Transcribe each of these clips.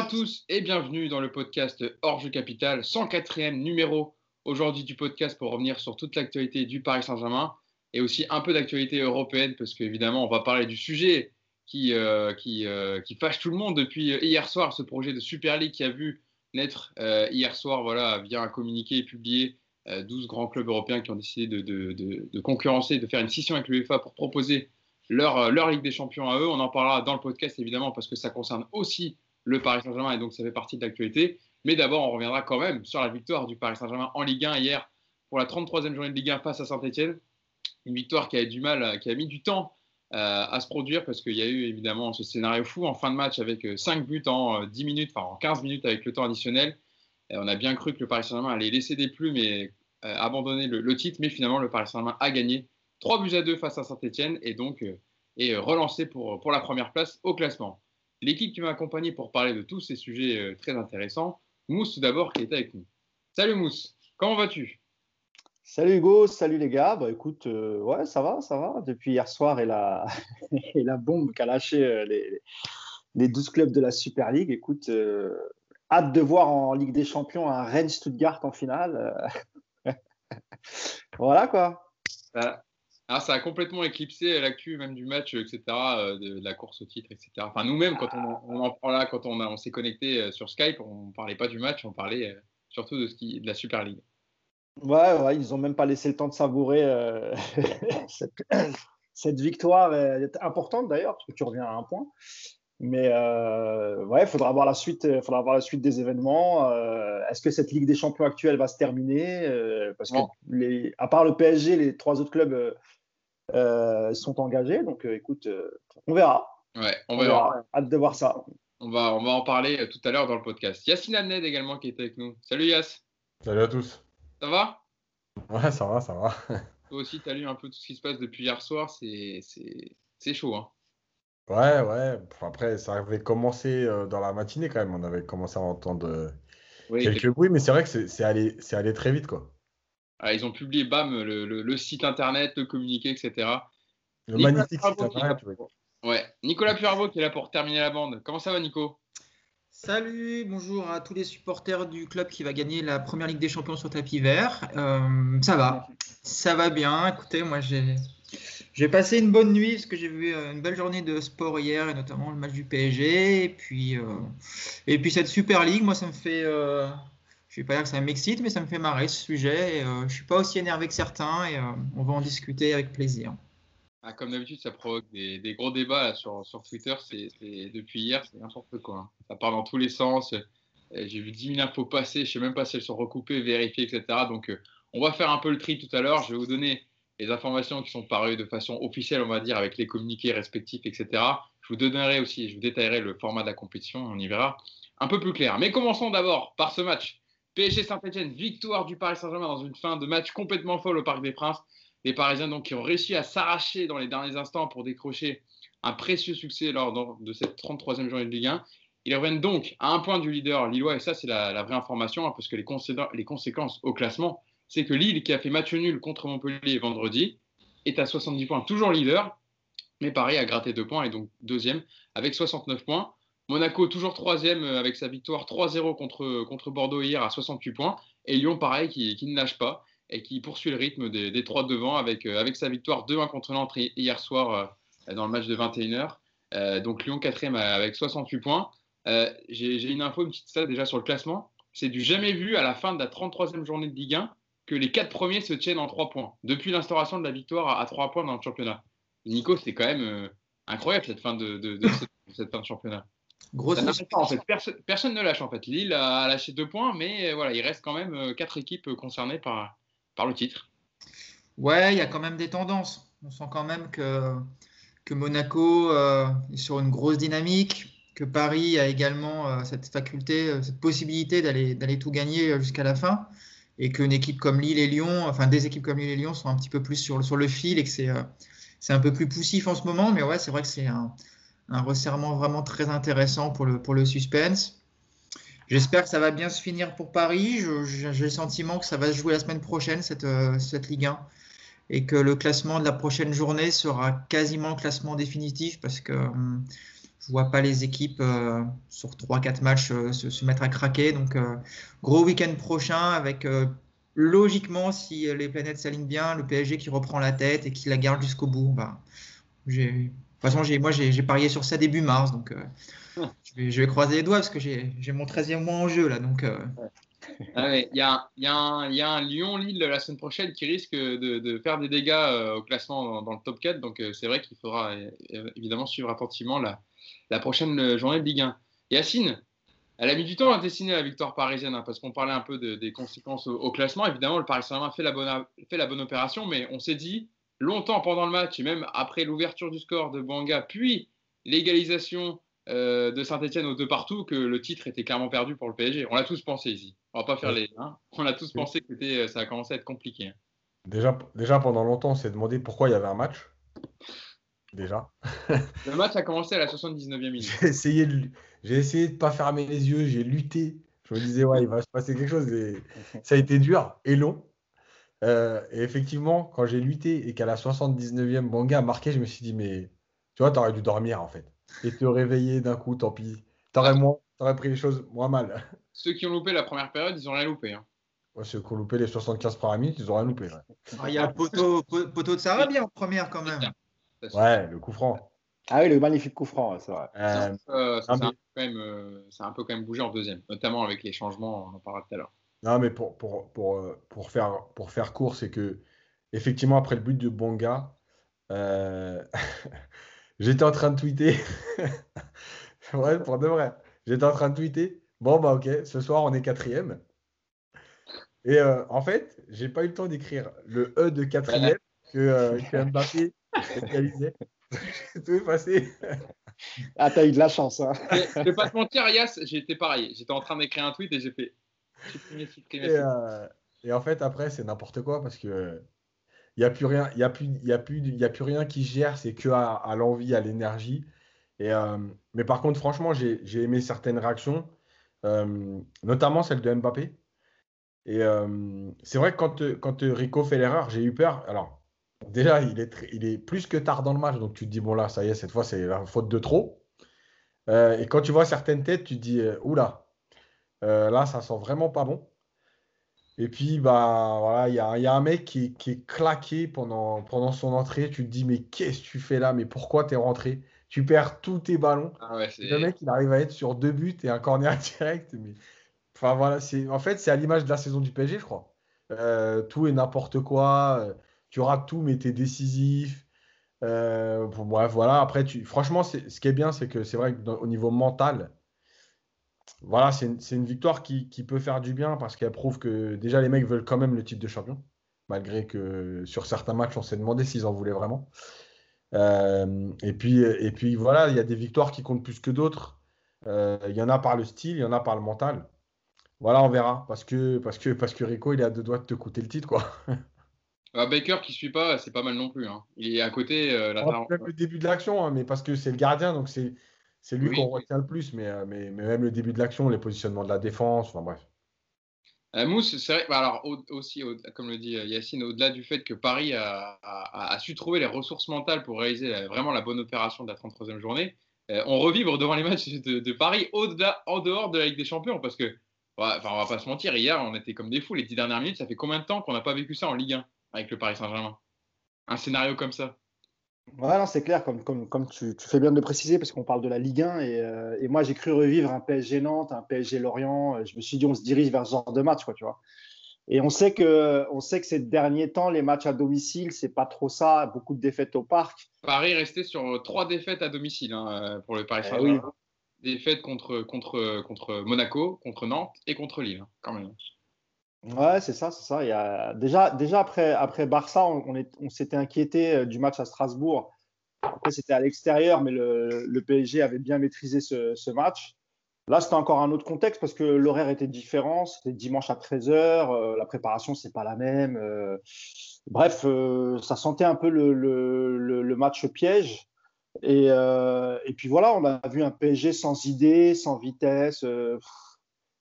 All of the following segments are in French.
à tous et bienvenue dans le podcast Jeu Capital, 104e numéro aujourd'hui du podcast pour revenir sur toute l'actualité du Paris Saint-Germain et aussi un peu d'actualité européenne parce qu'évidemment on va parler du sujet qui, euh, qui, euh, qui, fâche tout le monde depuis hier soir, ce projet de Super League qui a vu naître euh, hier soir voilà, via un communiqué publié 12 grands clubs européens qui ont décidé de, de, de, de concurrencer, de faire une scission avec l'UEFA pour proposer leur, leur Ligue des Champions à eux. On en parlera dans le podcast évidemment parce que ça concerne aussi le Paris Saint-Germain et donc ça fait partie de l'actualité. Mais d'abord, on reviendra quand même sur la victoire du Paris Saint-Germain en Ligue 1 hier pour la 33e journée de Ligue 1 face à Saint-Etienne. Une victoire qui a, du mal, qui a mis du temps euh, à se produire parce qu'il y a eu évidemment ce scénario fou en fin de match avec 5 euh, buts en 10 euh, minutes, enfin en 15 minutes avec le temps additionnel. On a bien cru que le Paris Saint-Germain allait laisser des plumes et abandonner le, titre, mais finalement le Paris Saint-Germain a gagné 3 buts à 2 face à Saint-Etienne et donc est relancé pour la première place au classement. L'équipe qui m'a accompagné pour parler de tous ces sujets euh, très intéressants, Mousse tout d'abord qui est avec nous. Salut Mousse, comment vas-tu? Salut Hugo, salut les gars. Bah écoute, euh, ouais, ça va, ça va. Depuis hier soir et la, et la bombe qu'a lâché euh, les, les 12 clubs de la Super League, écoute, hâte de voir en Ligue des Champions un Rennes-Stuttgart en finale. voilà quoi. Ah, ça a complètement éclipsé l'actu même du match, etc., euh, de, la course au titre, etc. Enfin, nous-mêmes, quand on, en prend là, quand on, on s'est connecté euh, sur Skype, on ne parlait pas du match, on parlait euh, surtout de, ce qui, de la Super League. Ouais, ouais ils n'ont même pas laissé le temps de savourer euh, cette, cette, victoire importante d'ailleurs, parce que tu reviens à un point. Mais euh, ouais, il faudra voir la suite. Faudra voir la suite des événements. Euh, Est-ce que cette Ligue des Champions actuelle va se terminer Parce que les, à part le PSG, les trois autres clubs sont engagés. Donc, euh, écoute, euh, on verra. Ouais, on, verra. Hâte de voir ça. On va, on va en parler tout à l'heure dans le podcast. Yacine Amned également qui est avec nous. Salut Yass. Salut à tous. Ça va? Ouais, ça va, ça va. Toi aussi, tu as lu un peu tout ce qui se passe depuis hier soir. C'est chaud. Hein. Ouais, ouais. Après, ça avait commencé dans la matinée quand même. On avait commencé à entendre quelques bruits, mais c'est vrai que c'est allé, allé très vite, quoi. Ah, ils ont publié, bam, le, site internet, le communiqué, etc. Le magnifique site internet. Ouais. Nicolas Puravo qui est là pour terminer la bande. Comment ça va, Nico? Salut, bonjour à tous les supporters du club qui va gagner la première Ligue des Champions sur tapis vert. Euh, ça va, ça va bien. Écoutez, moi j'ai j'ai passé une bonne nuit parce que j'ai vu euh, une belle journée de sport hier et notamment le match du PSG et puis euh, et puis cette Super League, moi ça me fait je ne vais pas dire que ça m'excite, mais ça me fait marrer ce sujet. Et, euh, je ne suis pas aussi énervé que certains et euh, on va en discuter avec plaisir. Ah, comme d'habitude, ça provoque des, gros débats sur, Twitter. C'est, depuis hier, c'est n'importe quoi. Hein. Ça part dans tous les sens. J'ai vu 10 000 infos passer. Je ne sais même pas si elles sont recoupées, vérifiées, etc. Donc, euh, on va faire un peu le tri tout à l'heure. Je vais vous donner les informations qui sont parues de façon officielle, on va dire, avec les communiqués respectifs, etc. Je vous donnerai aussi, je vous détaillerai le format de la compétition. On y verra un peu plus clair. Mais commençons d'abord par ce match PSG Saint-Etienne, victoire du Paris Saint-Germain dans une fin de match complètement folle au Parc des Princes. Les Parisiens donc qui ont réussi à s'arracher dans les derniers instants pour décrocher un précieux succès lors de cette 33e journée de Ligue 1. Ils reviennent donc à un point du leader lillois, et ça c'est la, vraie information, hein, parce que les, les conséquences au classement, c'est que Lille, qui a fait match nul contre Montpellier vendredi, est à 70 points, toujours leader, mais Paris a gratté deux points et donc deuxième avec 69 points. Monaco, toujours troisième euh, avec sa victoire 3-0 contre, contre Bordeaux hier à 68 points. Et Lyon, pareil, qui, ne lâche pas et qui poursuit le rythme des, des trois devant avec, euh, sa victoire 2-1 contre Nantes hier soir euh, dans le match de 21h. donc Lyon, quatrième avec 68 points. J'ai une info, une petite stat déjà sur le classement. C'est du jamais vu à la fin de la 33e journée de Ligue 1 que les quatre premiers se tiennent en 3 points, depuis l'instauration de la victoire à, 3 points dans le championnat. Nico, c'est quand même incroyable cette fin de championnat. Grosse en fait. personne, ne lâche en fait. Lille a lâché deux points, mais euh, voilà, il reste quand même euh, quatre équipes concernées par, par le titre. Ouais, il y a quand même des tendances. On sent quand même que, que Monaco euh, est sur une grosse dynamique, que Paris a également cette faculté, cette possibilité d'aller, tout gagner jusqu'à la fin, et qu'une équipe comme Lille et Lyon, enfin des équipes comme Lille et Lyon sont un petit peu plus sur, sur le fil et que c'est, c'est un peu plus poussif en ce moment. Mais ouais, c'est vrai que c'est un, un resserrement vraiment très intéressant pour le, pour le suspense. J'espère que ça va bien se finir pour Paris. J'ai le sentiment que ça va se jouer la semaine prochaine, cette, euh, cette Ligue 1, et que le classement de la prochaine journée sera quasiment classement définitif parce que hum, je vois pas les équipes sur 3-4 matchs se, mettre à craquer. Donc, gros week-end prochain avec logiquement, si les planètes s'alignent bien, le PSG qui reprend la tête et qui la garde jusqu'au bout. Bah, toute façon, moi, j'ai parié sur ça début mars, donc je, vais, croiser les doigts parce que j'ai mon 13e mois en jeu là. Donc, ah il y, a, y, a un Lyon-Lille la semaine prochaine qui risque de, faire des dégâts euh, au classement dans, le top 4. Donc, euh, c'est vrai qu'il faudra euh, évidemment suivre attentivement la, la, prochaine journée de Ligue 1. Yacine, elle a mis du temps à dessiner la victoire parisienne hein, parce qu'on parlait un peu des conséquences au, classement. Évidemment, le Paris Saint-Germain fait, la bonne, fait la bonne opération, mais on s'est dit longtemps pendant le match et même après l'ouverture du score de Banga, puis l'égalisation de Saint-Etienne aux deux partout, que le titre était clairement perdu pour le PSG. On l'a tous pensé ici. On va pas faire les. Hein. On a tous pensé que euh, ça a commencé à être compliqué. Hein. Déjà, déjà pendant longtemps, on s'est demandé pourquoi il y avait un match. Déjà. Le match a commencé à la 79e minute. J'ai essayé de, j'ai essayé de pas fermer les yeux, j'ai lutté. Je me disais, ouais, il va se passer quelque chose. Ça a été dur et long. Euh, et effectivement, quand j'ai lutté et qu'à la 79e, Banga a marqué, je me suis dit, mais tu vois, t'aurais dû dormir en fait. Et te réveiller d'un coup, tant pis. T'aurais, moins, t'aurais pris les choses moins mal ceux qui ont loupé la première période, ils ont rien loupé. Hein. ceux qui ont loupé les 75 premières minutes, ils ont rien loupé. Ah, il y a le poteau, poteau de Sarabia en première quand même. Ouais, le coup franc. Ah oui, le magnifique coup franc, c'est vrai. Euh, euh, ça, euh, a un peu quand même bougé en deuxième, notamment avec les changements, on en parlera tout à l'heure. Non, mais pour, pour, pour, pour, faire, pour faire court, c'est que, effectivement, après le but de Bonga, j'étais en train de tweeter. ouais, pour de vrai. J'étais en train de tweeter. Bon, bah ok, ce soir on est quatrième. Et euh, en fait, j'ai pas eu le temps d'écrire le E de quatrième que, euh, que Mbappé réalisait. J'ai tout effacé. Ah, t'as eu de la chance. Hein. Je vais pas te mentir, Yas, j'étais pareil. J'étais en train d'écrire un tweet et j'ai fait et, euh, et, en fait, après, c'est n'importe quoi parce que il n'y a plus rien, il a plus, il a plus, il a plus rien qui gère. C'est que à, à l'envie, à l'énergie. Et euh, mais par contre, franchement, j'ai aimé certaines réactions. Euh, notamment celle de Mbappé. Et euh, c'est vrai que quand, quand Rico fait l'erreur, j'ai eu peur. Alors, déjà, il est, il est plus que tard dans le match, donc tu te dis, bon là, ça y est, cette fois, c'est la faute de trop. Euh, et quand tu vois certaines têtes, tu te dis, oula, là, ça sent vraiment pas bon. Et puis, bah, voilà, il y a, y a, un mec qui, qui, est claqué pendant, pendant son entrée. Tu te dis, mais qu'est-ce que tu fais là? Mais pourquoi tu es rentré? Tu perds tous tes ballons. Ah le mec, il arrive à être sur deux buts et un corner direct. Mais... Enfin, voilà, c'est... en fait, c'est à l'image de la saison du PSG, je crois. Euh, tout et n'importe quoi. Euh, tu rates tout, mais tu es décisif. Euh, bref, voilà. Après, tu... franchement, ce qui est bien, c'est que c'est vrai qu'au niveau mental, voilà, c'est une, victoire qui, qui, peut faire du bien parce qu'elle prouve que déjà les mecs veulent quand même le titre de champion, malgré que sur certains matchs, on s'est demandé s'ils en voulaient vraiment. Euh, et, puis, et puis voilà, il y a des victoires qui comptent plus que d'autres. Euh, il y en a par le style, il y en a par le mental. Voilà, on verra. Parce que, parce que, parce que Rico, il est à deux doigts de te coûter le titre. quoi. Ah, Baker qui suit pas, c'est pas mal non plus. Hein. Il est à côté. Euh, le début de l'action, hein, mais parce que c'est le gardien, donc c'est, c'est lui qu'on retient le plus. Mais, mais, mais, même le début de l'action, les positionnements de la défense, enfin bref. Euh, Mousse, c'est vrai, bah, alors aussi, comme le dit euh, Yacine, au-delà du fait que Paris a, su trouver les ressources mentales pour réaliser vraiment la bonne opération de la 33e journée, euh, on revibre devant les matchs de, Paris au-delà, en dehors de la Ligue des Champions, parce que, enfin, on va pas se mentir, hier, on était comme des fous les dix dernières minutes. Ça fait combien de temps qu'on n'a pas vécu ça en Ligue 1 avec le Paris Saint-Germain? Un scénario comme ça Ouais, c'est clair, comme, comme, comme tu, fais bien de le préciser, parce qu'on parle de la Ligue 1, euh, et, moi j'ai cru revivre un PSG Nantes, un PSG Lorient, euh, je me suis dit on se dirige vers ce genre de match, quoi, tu vois. Et on sait, que, on sait que ces derniers temps, les matchs à domicile, c'est pas trop ça, beaucoup de défaites au parc. Paris restait sur trois défaites à domicile hein, euh, pour le Paris eh Saint-Germain. Défaites contre, contre, contre Monaco, contre Nantes et contre Lille, hein, quand même. Ouais, c'est ça, c'est ça. Il y a... déjà, déjà après, après Barça, on, s'était inquiété euh, du match à Strasbourg. Après, c'était à l'extérieur, mais le, PSG avait bien maîtrisé ce, match. Là, c'était encore un autre contexte parce que l'horaire était différent. C'était dimanche à 13h. Euh, la préparation, c'est pas la même. Euh. bref, ça sentait un peu le, match piège. Et, puis voilà, on a vu un PSG sans idée, sans vitesse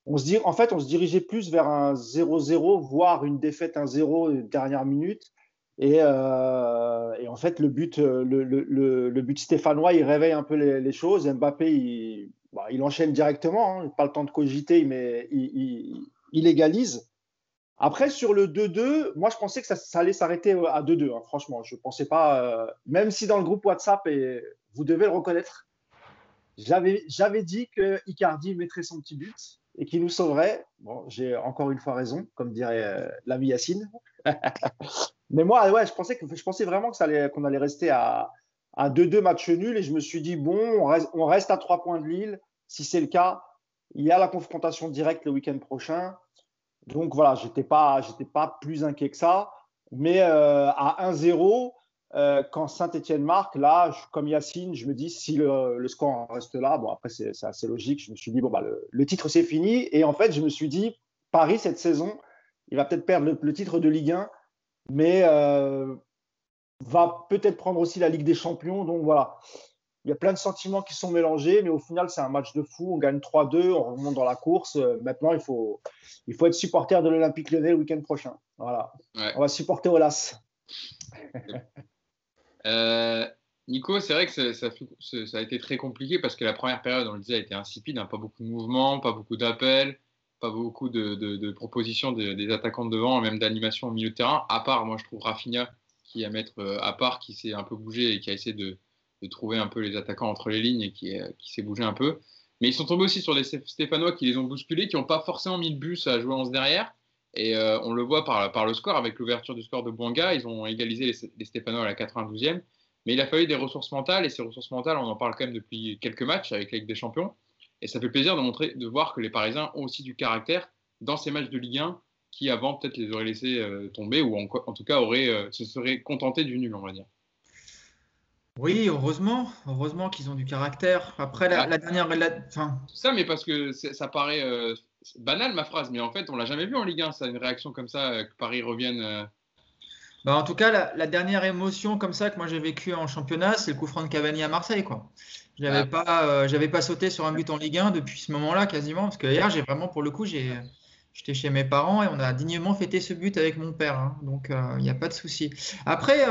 on se dit, en fait, on se dirigeait plus vers un 0-0, voire une défaite 1-0 dernière minute. Et, en fait, le but, le, but stéphanois, il réveille un peu les, choses. Mbappé, il, bah, il enchaîne directement. Hein. Pas le temps de cogiter, mais il, il, égalise. Après, sur le 2-2, moi, je pensais que ça, allait s'arrêter à 2-2. Hein. franchement, je ne pensais pas. même si dans le groupe WhatsApp, et vous devez le reconnaître, j'avais dit que Icardi mettrait son petit but et qu'il nous sauverait. Bon, j'ai encore une fois raison, comme dirait euh, l'ami Yacine. Mais moi, ouais, je pensais, que, je pensais vraiment qu'on allait, allait rester à 2-2 matchs nuls et je me suis dit, bon, on reste, à 3 points de Lille. Si c'est le cas, il y a la confrontation directe le week-end prochain. Donc voilà, je n'étais pas, pas plus inquiet que ça. Mais euh, à 1-0, euh, quand Saint-Etienne marque, là, comme Yacine, je me dis si le, score reste là, bon, après, c'est assez logique. Je me suis dit, bon, bah, le, titre, c'est fini. Et en fait, je me suis dit, Paris, cette saison, il va peut-être perdre le, titre de Ligue 1, mais euh, va peut-être prendre aussi la Ligue des Champions. Donc voilà, il y a plein de sentiments qui sont mélangés, mais au final, c'est un match de fou. On gagne 3-2, on remonte dans la course. Euh, maintenant, il faut, il faut être supporter de l'Olympique Lyonnais le week-end prochain. Voilà. On va supporter Olas. Euh, Nico, c'est vrai que ça, a été très compliqué parce que la première période, on le disait, a été insipide, hein. pas beaucoup de mouvements, pas beaucoup d'appels, pas beaucoup de, propositions des attaquants de devant, même d'animation au milieu de terrain, à part, moi je trouve Rafinha qui à mettre euh, à part, qui s'est un peu bougé et qui a essayé de, trouver un peu les attaquants entre les lignes et qui, euh, qui s'est bougé un peu. Mais ils sont tombés aussi sur les Stéphanois qui les ont bousculés, qui n'ont pas forcément mis le bus à jouer 11 derrière. Et euh, on le voit par, par le score, avec l'ouverture du score de Bouanga, ils ont égalisé les, les Stéphanois à la 92e. Mais il a fallu des ressources mentales, et ces ressources mentales, on en parle quand même depuis quelques matchs avec la Ligue des Champions. Et ça fait plaisir de, montrer, de voir que les Parisiens ont aussi du caractère dans ces matchs de Ligue 1 qui avant peut-être les auraient laissés euh, tomber ou en, tout cas auraient, euh, se seraient contentés du nul, on va dire. Oui, heureusement, heureusement qu'ils ont du caractère. Après, la, ah. dernière. Ça, mais parce que ça paraît banal ma phrase, mais en fait, on l'a jamais vu en Ligue 1, ça, une réaction comme ça, euh, que Paris revienne. Euh. Bah, en tout cas, la, dernière émotion comme ça que moi j'ai vécu en championnat, c'est le coup franc de Cavani à Marseille. quoi. J'avais ah. pas, euh, pas sauté sur un but en Ligue 1 depuis ce moment-là quasiment, parce que hier, j'ai vraiment, pour le coup, j'ai, j'étais chez mes parents et on a dignement fêté ce but avec mon père. Hein. donc, il n'y a pas de souci. Après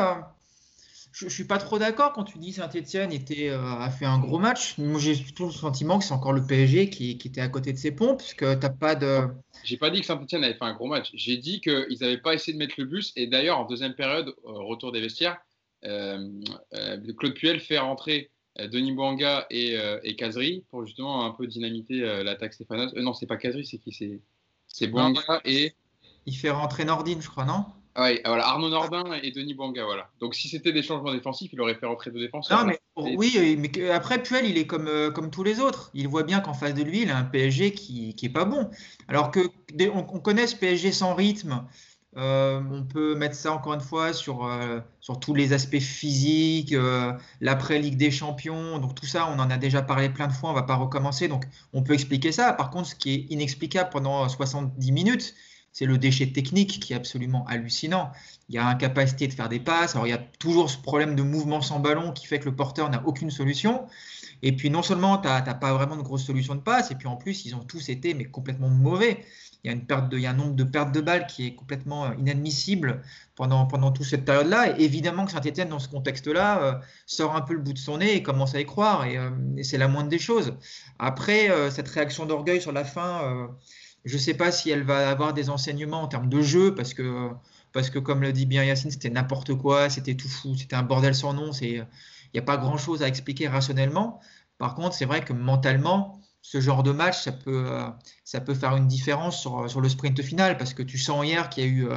je, ne suis pas trop d'accord quand tu dis Saint-Etienne était, euh, a fait un gros match. Moi, j'ai plutôt le sentiment que c'est encore le PSG qui, était à côté de ses pompes, parce que t'as pas de. J'ai pas dit que Saint-Etienne avait fait un gros match. J'ai dit qu'ils n'avaient pas essayé de mettre le bus. Et d'ailleurs, en deuxième période, retour des vestiaires, euh, euh, Claude Puel fait rentrer Denis Bouanga et, et Kazri pour justement un peu dynamiter l'attaque stéphanoise. non, c'est pas Kazri, c'est qui? C'est Bouanga et. Il fait rentrer Nordine, je crois, non? Ah oui, voilà, Arnaud Nordin et Denis Banga, voilà. Donc si c'était des changements défensifs, il aurait fait rentrer deux défenseurs. Non, mais, oui, mais après Puel, il est comme, euh, comme tous les autres. Il voit bien qu'en face de lui, il a un PSG qui, qui est pas bon. Alors que on, connaît ce PSG sans rythme. Euh, on peut mettre ça encore une fois sur, euh, sur tous les aspects physiques, l'après Ligue des Champions. Donc tout ça, on en a déjà parlé plein de fois, on va pas recommencer. Donc on peut expliquer ça. Par contre, ce qui est inexplicable pendant 70 minutes, c'est le déchet technique qui est absolument hallucinant. Il y a incapacité de faire des passes. Alors, il y a toujours ce problème de mouvement sans ballon qui fait que le porteur n'a aucune solution. Et puis, non seulement tu n'as pas vraiment de grosse solution de passe, et puis en plus, ils ont tous été mais complètement mauvais. Il y a, une perte de, il y a un nombre de pertes de balles qui est complètement euh, inadmissible pendant, pendant toute cette période-là. Et évidemment que Saint-Etienne, dans ce contexte-là, euh, sort un peu le bout de son nez et commence à y croire. Et, euh, c'est la moindre des choses. Après, cette réaction d'orgueil sur la fin je ne sais pas si elle va avoir des enseignements en termes de jeu, parce que, parce que comme le dit bien Yacine, c'était n'importe quoi, c'était tout fou, c'était un bordel sans nom, il n'y a pas grand-chose à expliquer rationnellement. Par contre, c'est vrai que mentalement, ce genre de match, ça peut, ça peut faire une différence sur, sur le sprint final, parce que tu sens hier qu'il y a eu,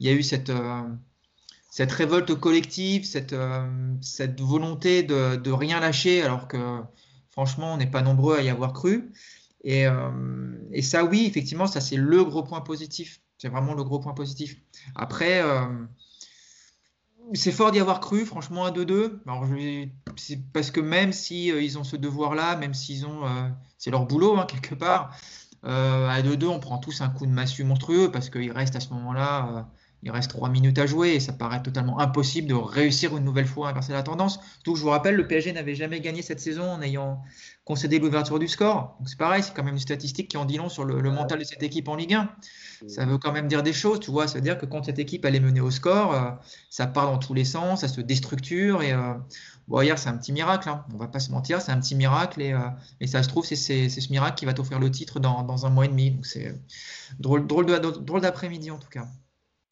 il y a eu cette, cette révolte collective, cette, cette volonté de, de rien lâcher, alors que franchement, on n'est pas nombreux à y avoir cru. Euh, et, ça, oui, effectivement, ça c'est le gros point positif. C'est vraiment le gros point positif. Après, euh, c'est fort d'y avoir cru, franchement, à 2-2. C'est parce que même si euh, ils ont ce devoir-là, même s'ils ont, c'est leur boulot hein, quelque part. à 2-2, on prend tous un coup de massue monstrueux parce qu'il reste à ce moment-là il reste trois minutes à jouer et ça paraît totalement impossible de réussir une nouvelle fois à inverser la tendance. Donc, je vous rappelle, le PSG n'avait jamais gagné cette saison en ayant concédé l'ouverture du score. Donc, c'est pareil, c'est quand même une statistique qui en dit long sur le, mental de cette équipe en Ligue 1. Ça veut quand même dire des choses, tu vois. Ça veut dire que quand cette équipe elle est menée au score, euh, ça part dans tous les sens, ça se déstructure et. Euh, bon, hier, c'est un petit miracle, hein. on va pas se mentir, c'est un petit miracle et, euh, et ça se trouve, c'est ce miracle qui va t'offrir le titre dans, dans, un mois et demi. Donc, c'est drôle, drôle d'après-midi en tout cas.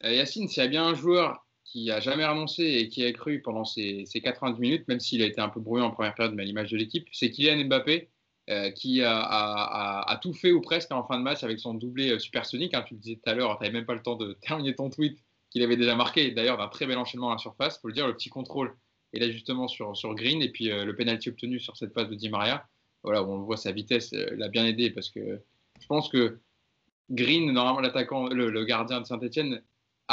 Euh, Yacine, s'il y a bien un joueur qui a jamais renoncé et qui a cru pendant ces, 90 minutes, même s'il a été un peu brouillé en première période, mais à l'image de l'équipe, c'est Kylian Mbappé, euh, qui a, tout fait ou presque en fin de match avec son doublé euh, supersonique. Hein, tu le disais tout à l'heure, tu n'avais même pas le temps de terminer ton tweet qu'il avait déjà marqué, d'ailleurs d'un très bel enchaînement à la surface, faut le dire, le petit contrôle et l'ajustement sur, sur Green, et puis le penalty obtenu sur cette phase de Di Maria. Voilà, on voit sa vitesse l'a bien aidé parce que je pense que Green, normalement l'attaquant, le, gardien de Saint-Etienne,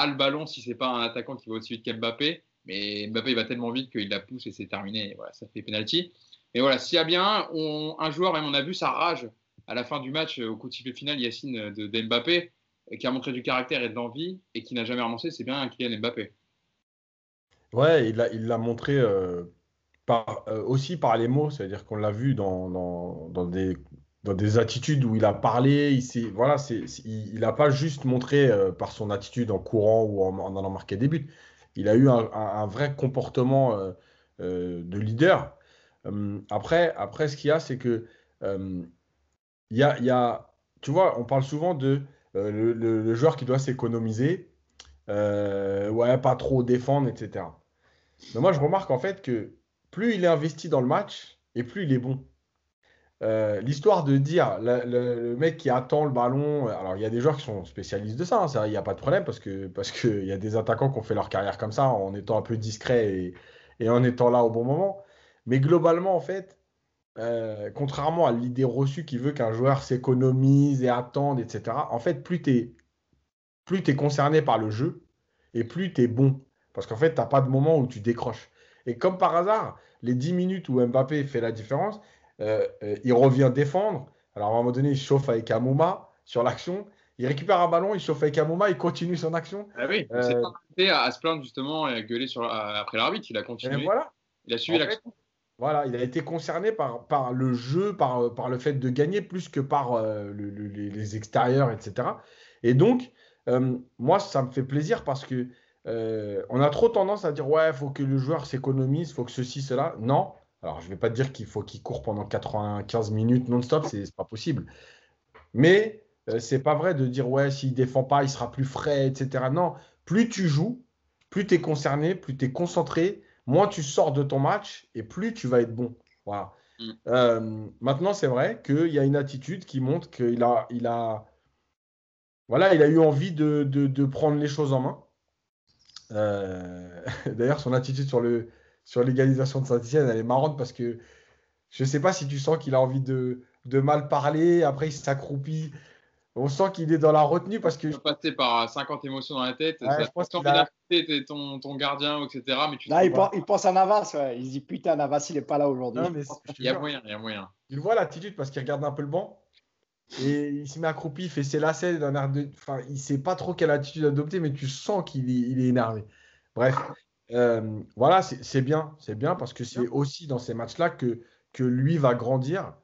le ballon si c'est pas un attaquant qui va aussi vite qu'Mbappé. Mais Mbappé il va tellement vite qu'il la pousse et c'est terminé. Voilà, ça fait penalty. Mais voilà, s'il y a bien un joueur, même on a vu sa rage à la fin du match au coup de sifflet final, Yacine de, Mbappé, qui a montré du caractère et de l'envie et qui n'a jamais renoncé, c'est bien Kylian Mbappé. Ouais, il l'a montré euh, par, euh, aussi par les mots, c'est-à-dire qu'on l'a vu dans, dans, des dans des attitudes où il a parlé, il voilà, il n'a pas juste montré euh, par son attitude en courant ou en, allant marquer des buts. Il a eu un, vrai comportement euh, euh, de leader. Hum, après, après, ce qu'il y a, c'est que hum, il y a, tu vois, on parle souvent de le, joueur qui doit s'économiser, ouais, pas trop défendre, etc. Mais moi, je remarque en fait que plus il est investi dans le match et plus il est bon. Euh, l'histoire de dire le, mec qui attend le ballon, alors il y a des joueurs qui sont spécialistes de ça, hein, il n'y a pas de problème parce que parce qu'il y a des attaquants qui ont fait leur carrière comme ça en étant un peu discret et, en étant là au bon moment. Mais globalement, en fait, euh, contrairement à l'idée reçue qui veut qu'un joueur s'économise et attende, etc., en fait, plus tu es, concerné par le jeu et plus tu es bon. Parce qu'en fait, tu n'as pas de moment où tu décroches. Et comme par hasard, les 10 minutes où Mbappé fait la différence, euh, euh, il revient défendre. Alors à un moment donné, il chauffe avec Amouma sur l'action. Il récupère un ballon, il chauffe avec Amouma, il continue son action. Ah oui, c'est euh, pas à, se plaindre justement et à gueuler sur, après l'arbitre. Il a continué. Voilà. Il a suivi l'action. Voilà, il a été concerné par, par le jeu, par, par le fait de gagner plus que par les extérieurs, etc. Et donc, moi, ça me fait plaisir parce que on a trop tendance à dire ouais, il faut que le joueur s'économise, il faut que ceci, cela. Non, alors, je ne vais pas te dire qu'il faut qu'il court pendant 95 minutes non-stop, c'est n'est pas possible. Mais ce euh, c'est pas vrai de dire ouais, s'il défend pas, il sera plus frais, etc. Non, plus tu joues, plus tu es concerné, plus tu es concentré, moins tu sors de ton match et plus tu vas être bon. Voilà. Mm. Euh, maintenant, c'est vrai qu'il y a une attitude qui montre qu'il a, il a, voilà, il a eu envie de, de, prendre les choses en main. Euh, d'ailleurs, son attitude sur le, sur l'égalisation de Saint-Etienne, elle est marrante parce que je ne sais pas si tu sens qu'il a envie de, mal parler, après il s'accroupit. On sent qu'il est dans la retenue parce que. Tu passer par 50 émotions dans la tête. Ouais, je pense qu'il ton, ton gardien, etc. Mais tu là, il, pense, à Navas. Il se dit putain, Navas, il n'est pas là aujourd'hui. Il y a moyen, il y a moyen. Il voit l'attitude parce qu'il regarde un peu le banc. Et il se met accroupi, il fait ses lacets d'un air de. Enfin, il sait pas trop quelle attitude adopter, mais tu sens qu'il est, est énervé. Bref, euh, voilà, c'est bien, c'est bien parce que c'est aussi dans ces matchs-là que, que lui va grandir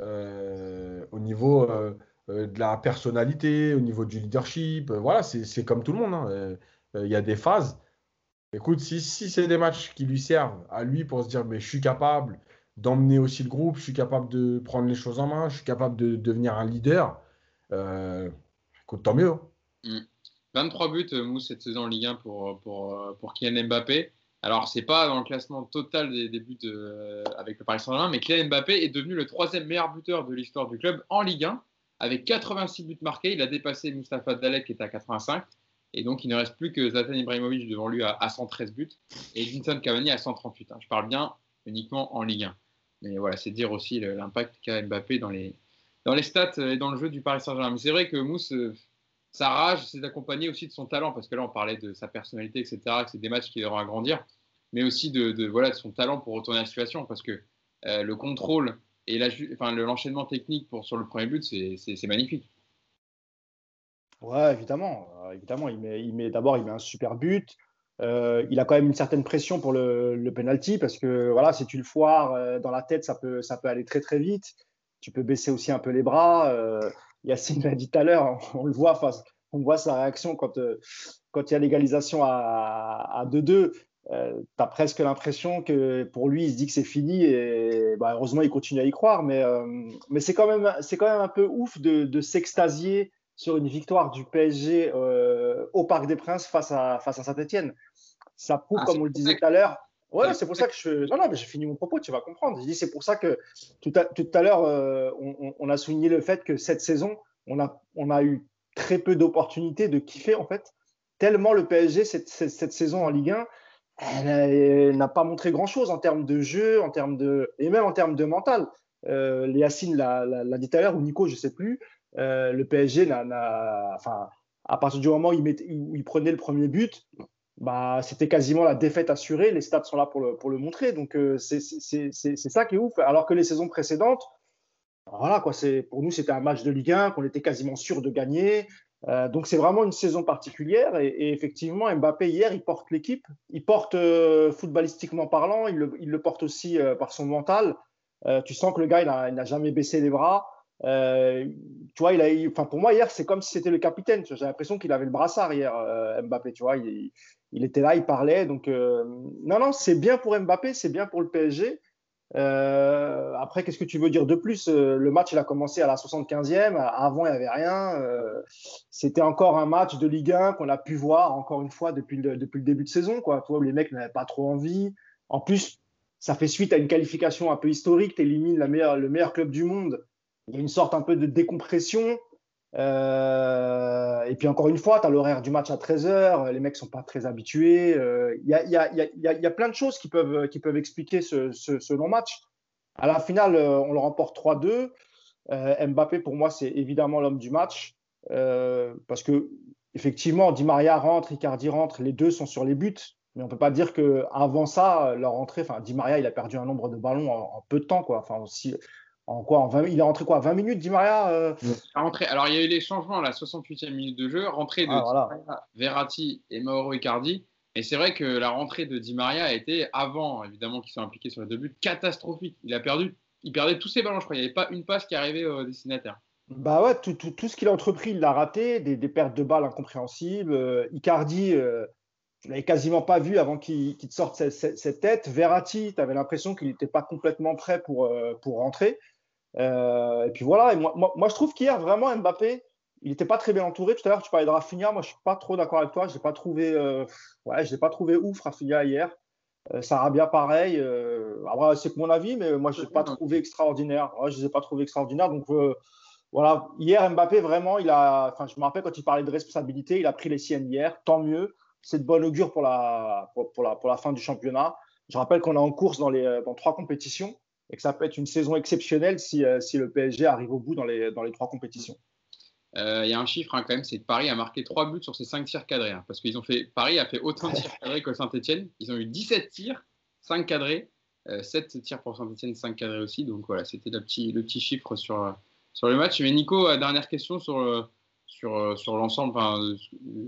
euh, au niveau euh, de la personnalité, au niveau du leadership. voilà, c'est comme tout le monde. Hein. Il y a des phases. Écoute, si, si c'est des matchs qui lui servent à lui pour se dire, mais je suis capable d'emmener aussi le groupe, je suis capable de prendre les choses en main, je suis capable de devenir un leader, écoute, tant mieux. Hein. Mm. 23 buts, euh, Mousse, cette saison en Ligue 1 pour, pour, euh, pour Kylian Mbappé. Alors, c'est pas dans le classement total des, buts euh, avec le Paris Saint-Germain, mais Kylian Mbappé est devenu le troisième meilleur buteur de l'histoire du club en Ligue 1, avec 86 buts marqués. Il a dépassé Mustafa Dalek, qui est à 85. Et donc, il ne reste plus que Zlatan Ibrahimovic devant lui à, 113 buts et Vincent Cavani à 138. Hein. Je parle bien uniquement en Ligue 1. Mais voilà, c'est dire aussi l'impact qu'a Mbappé dans les, dans les stats et dans le jeu du Paris Saint-Germain. Mais c'est vrai que Mousse sa rage, c'est d'accompagner aussi de son talent, parce que là, on parlait de sa personnalité, etc., que c'est des matchs qui devront agrandir, mais aussi de, voilà, son talent pour retourner la situation, parce que euh, le contrôle et l'enchaînement technique sur le premier but, c'est magnifique. Ouais, évidemment. évidemment, il met, d'abord, il met un super but. Euh, il a quand même une certaine pression pour le, le penalty parce que voilà, si tu le foires euh, dans la tête, ça peut aller très très vite. Tu peux baisser aussi un peu les bras. Euh, Yacine l'a dit tout à l'heure, on le voit, on voit sa réaction quand, euh, quand il y a l'égalisation à 2-2. Euh, tu as presque l'impression que pour lui, il se dit que c'est fini et bah, heureusement, il continue à y croire. Mais, mais c'est quand, même, quand même un peu ouf de, de s'extasier sur une victoire du PSG euh, au Parc des Princes face à, face à Saint-Etienne. Ça prouve, ah, comme on le disait tout à l'heure. Ouais, c'est pour ça que je. Non, non, mais j'ai fini mon propos, tu vas comprendre. Je dis, c'est pour ça que tout à, tout à l'heure, euh, on, on, a souligné le fait que cette saison, on a, on a eu très peu d'opportunités de kiffer, en fait. Tellement le PSG, cette, cette, cette saison en Ligue 1, elle n'a pas montré grand-chose en termes de jeu, en termes de, et même en termes de mental. Euh, Léacine l'a dit tout à l'heure, ou Nico, je ne sais plus. Euh, le PSG n'a, enfin, à partir du moment où il, il, prenait le premier but, bah, c'était quasiment la défaite assurée. Les stats sont là pour le, pour le montrer. Donc, euh, c'est ça qui est ouf. Alors que les saisons précédentes, voilà, quoi, pour nous, c'était un match de Ligue 1 qu'on était quasiment sûr de gagner. Euh, donc, c'est vraiment une saison particulière. Et, effectivement, Mbappé, hier, il porte l'équipe. Il porte, footballistiquement parlant, il le, il le porte aussi par son mental. tu sens que le gars, il n'a jamais baissé les bras. Euh, tu vois, il a, enfin pour moi hier, c'est comme si c'était le capitaine. J'ai l'impression qu'il avait le brassard hier, euh, Mbappé. Tu vois, il, il, était là, il parlait. Donc euh, non, non, c'est bien pour Mbappé, c'est bien pour le PSG. après, qu'est-ce que tu veux dire de plus Le match, il a commencé à la 75e. Avant, il n'y avait rien. C'était encore un match de Ligue 1 qu'on a pu voir encore une fois depuis le, début de saison. Tu les mecs n'avaient pas trop envie. En plus, ça fait suite à une qualification un peu historique. Tu élimines le meilleur club du monde il y a une sorte un peu de décompression. Euh, et puis encore une fois, tu as l'horaire du match à 13h, les mecs sont pas très habitués. Euh, il y, a, y, a, y, a, y, a, plein de choses qui peuvent, qui peuvent expliquer ce, ce, non-match. À la finale, euh, on le remporte 3-2. Mbappé, pour moi, c'est évidemment l'homme du match. parce que, effectivement, Di Maria rentre, Icardi rentre, les deux sont sur les buts. Mais on peut pas dire qu'avant ça, leur entrée, enfin, Di Maria, il a perdu un nombre de ballons en, peu de temps. Quoi. Enfin, en quoi en 20, Il est rentré quoi 20 minutes, Di Maria euh... rentré, Alors, il y a eu les changements à la 68e minute de jeu. Rentrée de ah, voilà. Verratti et Mauro Icardi. Et c'est vrai que la rentrée de Di Maria a été, avant évidemment qu'ils soient impliqués sur les deux buts, catastrophique. Il a perdu, il perdait tous ses ballons, je crois. Il n'y avait pas une passe qui arrivait au destinataire. Bah ouais, tout, tout, tout ce qu'il a entrepris, il l'a raté. Des, des, pertes de balles incompréhensibles. Euh, Icardi, euh, je l'avais quasiment pas vu avant qu'il qu te sorte cette, cette, cette, tête. Verratti, tu avais l'impression qu'il n'était pas complètement prêt pour, euh, pour rentrer. Euh, et puis voilà, moi, je trouve qu'hier, vraiment, Mbappé, il n'était pas très bien entouré. Tout à l'heure, tu parlais de Rafinha. Moi, je ne suis pas trop d'accord avec toi. Je n'ai pas, trouvé, euh, pas trouvé ouf, Rafinha, hier. Euh, Sarabia, pareil. Euh, c'est mon avis, mais moi, je ne pas trouvé extraordinaire. Je ne les ai pas trouvés extraordinaires. Donc, voilà. Hier, Mbappé, vraiment, il a. Je me rappelle quand il parlait de responsabilité, il a pris les siennes hier. Tant mieux. C'est de bon augure pour la, pour, la, pour la fin du championnat. Je rappelle qu'on est en course dans, les, dans trois compétitions et que ça peut être une saison exceptionnelle si, euh, si le PSG arrive au bout dans les, dans les trois compétitions. Euh, il y a un chiffre hein, quand même, c'est que Paris a marqué 3 buts sur ses 5 tirs cadrés. Hein, parce qu'ils ont fait, Paris a fait autant de tirs cadrés que Saint-Etienne. Ils ont eu 17 tirs, 5 cadrés, euh, 7 tirs pour Saint-Etienne, 5 cadrés aussi. Donc voilà, c'était le petit, le petit chiffre sur, sur le match. Mais Nico, euh, dernière question sur, sur, sur l'ensemble,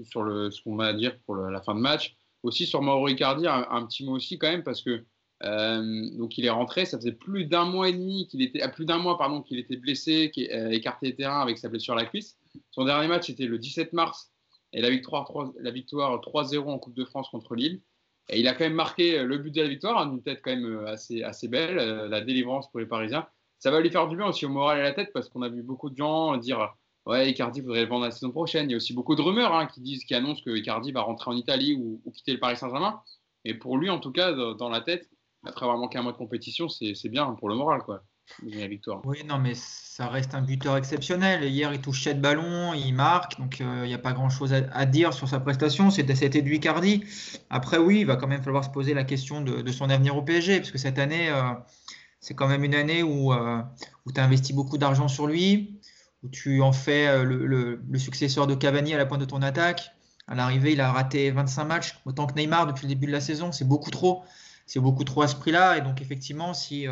sur le, ce qu'on va dire pour la fin de match. Aussi sur Mauro Icardi, un, un, petit mot aussi quand même, parce que euh, donc il est rentré, ça faisait plus d'un mois et demi qu'il était, à plus d'un mois pardon qu'il était blessé, euh, écarté des terrains avec sa blessure à la cuisse. Son dernier match était le 17 mars et la victoire 3, la victoire 3-0 en Coupe de France contre Lille. Et il a quand même marqué le but de la victoire, hein, une tête quand même euh, assez, assez belle, la délivrance pour les Parisiens. Ça va lui faire du bien aussi au moral et à la tête parce qu'on a vu beaucoup de gens dire ouais Icardi voudrait le vendre la saison prochaine. Il y a aussi beaucoup de rumeurs hein, qui disent, qui annoncent que Icardi va rentrer en Italie ou quitter le Paris Saint-Germain. Et pour lui en tout cas dans la tête, après avoir manqué un mois de compétition, c'est bien pour le moral, quoi. La victoire. Oui, non, mais ça reste un buteur exceptionnel. Hier, il touche 7 ballons, il marque, donc il euh, n'y a pas grand-chose à, à, dire sur sa prestation. C'était du Icardi. Après, oui, il va quand même falloir se poser la question de, son avenir au PSG, parce que cette année, euh, c'est quand même une année où, euh, tu as investi beaucoup d'argent sur lui, où tu en fais le, successeur de Cavani à la pointe de ton attaque. À l'arrivée, il a raté 25 matchs, autant que Neymar depuis le début de la saison. C'est beaucoup trop. C'est beaucoup trop à ce prix-là. Et donc, effectivement, si,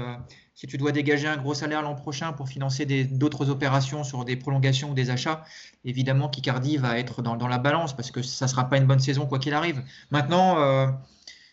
si tu dois dégager un gros salaire l'an prochain pour financer d'autres opérations sur des prolongations ou des achats, évidemment qu'Icardi va être dans, la balance parce que ça ne sera pas une bonne saison quoi qu'il arrive. Maintenant,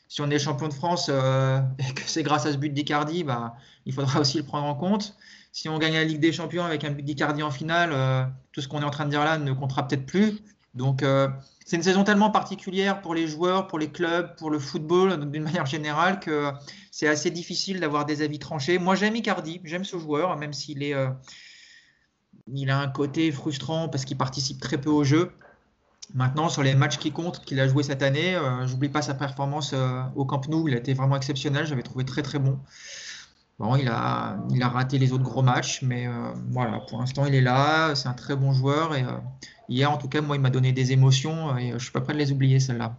si on est champion de France et que c'est grâce à ce but d'Icardi, bah, il faudra aussi le prendre en compte si on gagne la Ligue des Champions avec un but d'Icardi en finale, euh, tout ce qu'on est en train de dire là ne comptera peut-être plus. Donc, euh, c'est une saison tellement particulière pour les joueurs, pour les clubs, pour le football d'une manière générale que c'est assez difficile d'avoir des avis tranchés. Moi, j'aime Icardi, j'aime ce joueur, même s'il est, euh, il a un côté frustrant parce qu'il participe très peu au jeu. Maintenant, sur les matchs qui comptent, qu'il a joué cette année, j'oublie pas sa performance au Camp Nou, il a été vraiment exceptionnel, j'avais trouvé très très bon. Bon, il a, il a raté les autres gros matchs, mais euh, voilà, pour l'instant, il est là. C'est un très bon joueur. Et euh, hier, en tout cas, moi, il m'a donné des émotions et euh, je suis pas prêt de les oublier, celles-là.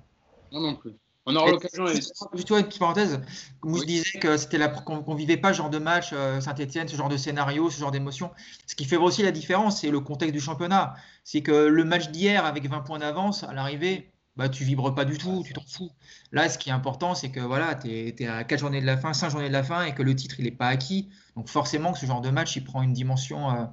Non, non plus. On aura l'occasion. Juste une petite parenthèse. Mousse disait que c'était qu'on ne vivait pas ce genre de match, Saint-Etienne, ce genre de scénario, ce genre d'émotion. Ce qui fait aussi la différence, c'est le contexte du championnat. C'est que le match d'hier, avec 20 points d'avance, à l'arrivée, bah, tu vibres pas du tout, tu t'en fous. Là, ce qui est important, c'est que voilà, tu es, à 4 journées de la fin, 5 journées de la fin et que le titre, il n'est pas acquis. Donc forcément que ce genre de match, il prend une dimension, euh,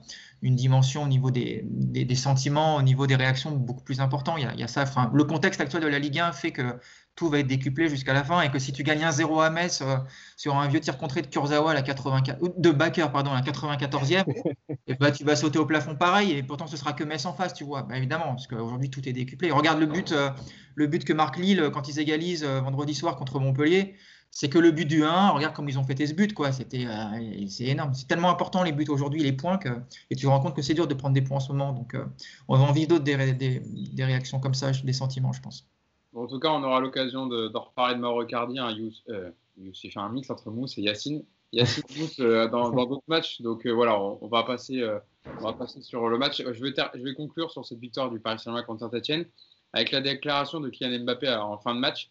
une dimension au niveau des, des, sentiments, au niveau des réactions beaucoup plus important. Il y a, il y a ça. Enfin, le contexte actuel de la Ligue 1 fait que tout va être décuplé jusqu'à la fin et que si tu gagnes un 0 à Metz euh, sur un vieux tir contré de Kurzawa à la 84, de Baker pardon à la 94e, et bah, tu vas sauter au plafond pareil et pourtant ce sera que Metz en face, tu vois. Bah, évidemment, parce qu'aujourd'hui tout est décuplé. Regarde le but, euh, le but que marque Lille quand ils égalisent euh, vendredi soir contre Montpellier. C'est que le but du 1, regarde comme ils ont fêté ce but, quoi. C'était, c'est énorme. C'est tellement important les buts aujourd'hui, les points, que, et tu te rends compte que c'est dur de prendre des points en ce moment. Donc, on va en vivre d'autres des, des, des réactions comme ça, des sentiments, je pense en tout cas, on aura l'occasion de, reparler de Mauro Cardi. Hein, euh, fait un mix entre Mousse et Yacine. Yacine Mousse euh, dans d'autres matchs. Donc euh, voilà, on, va passer, on va passer sur le match. Je vais, conclure sur cette victoire du Paris Saint-Germain contre Saint-Etienne avec la déclaration de Kylian Mbappé en fin de match.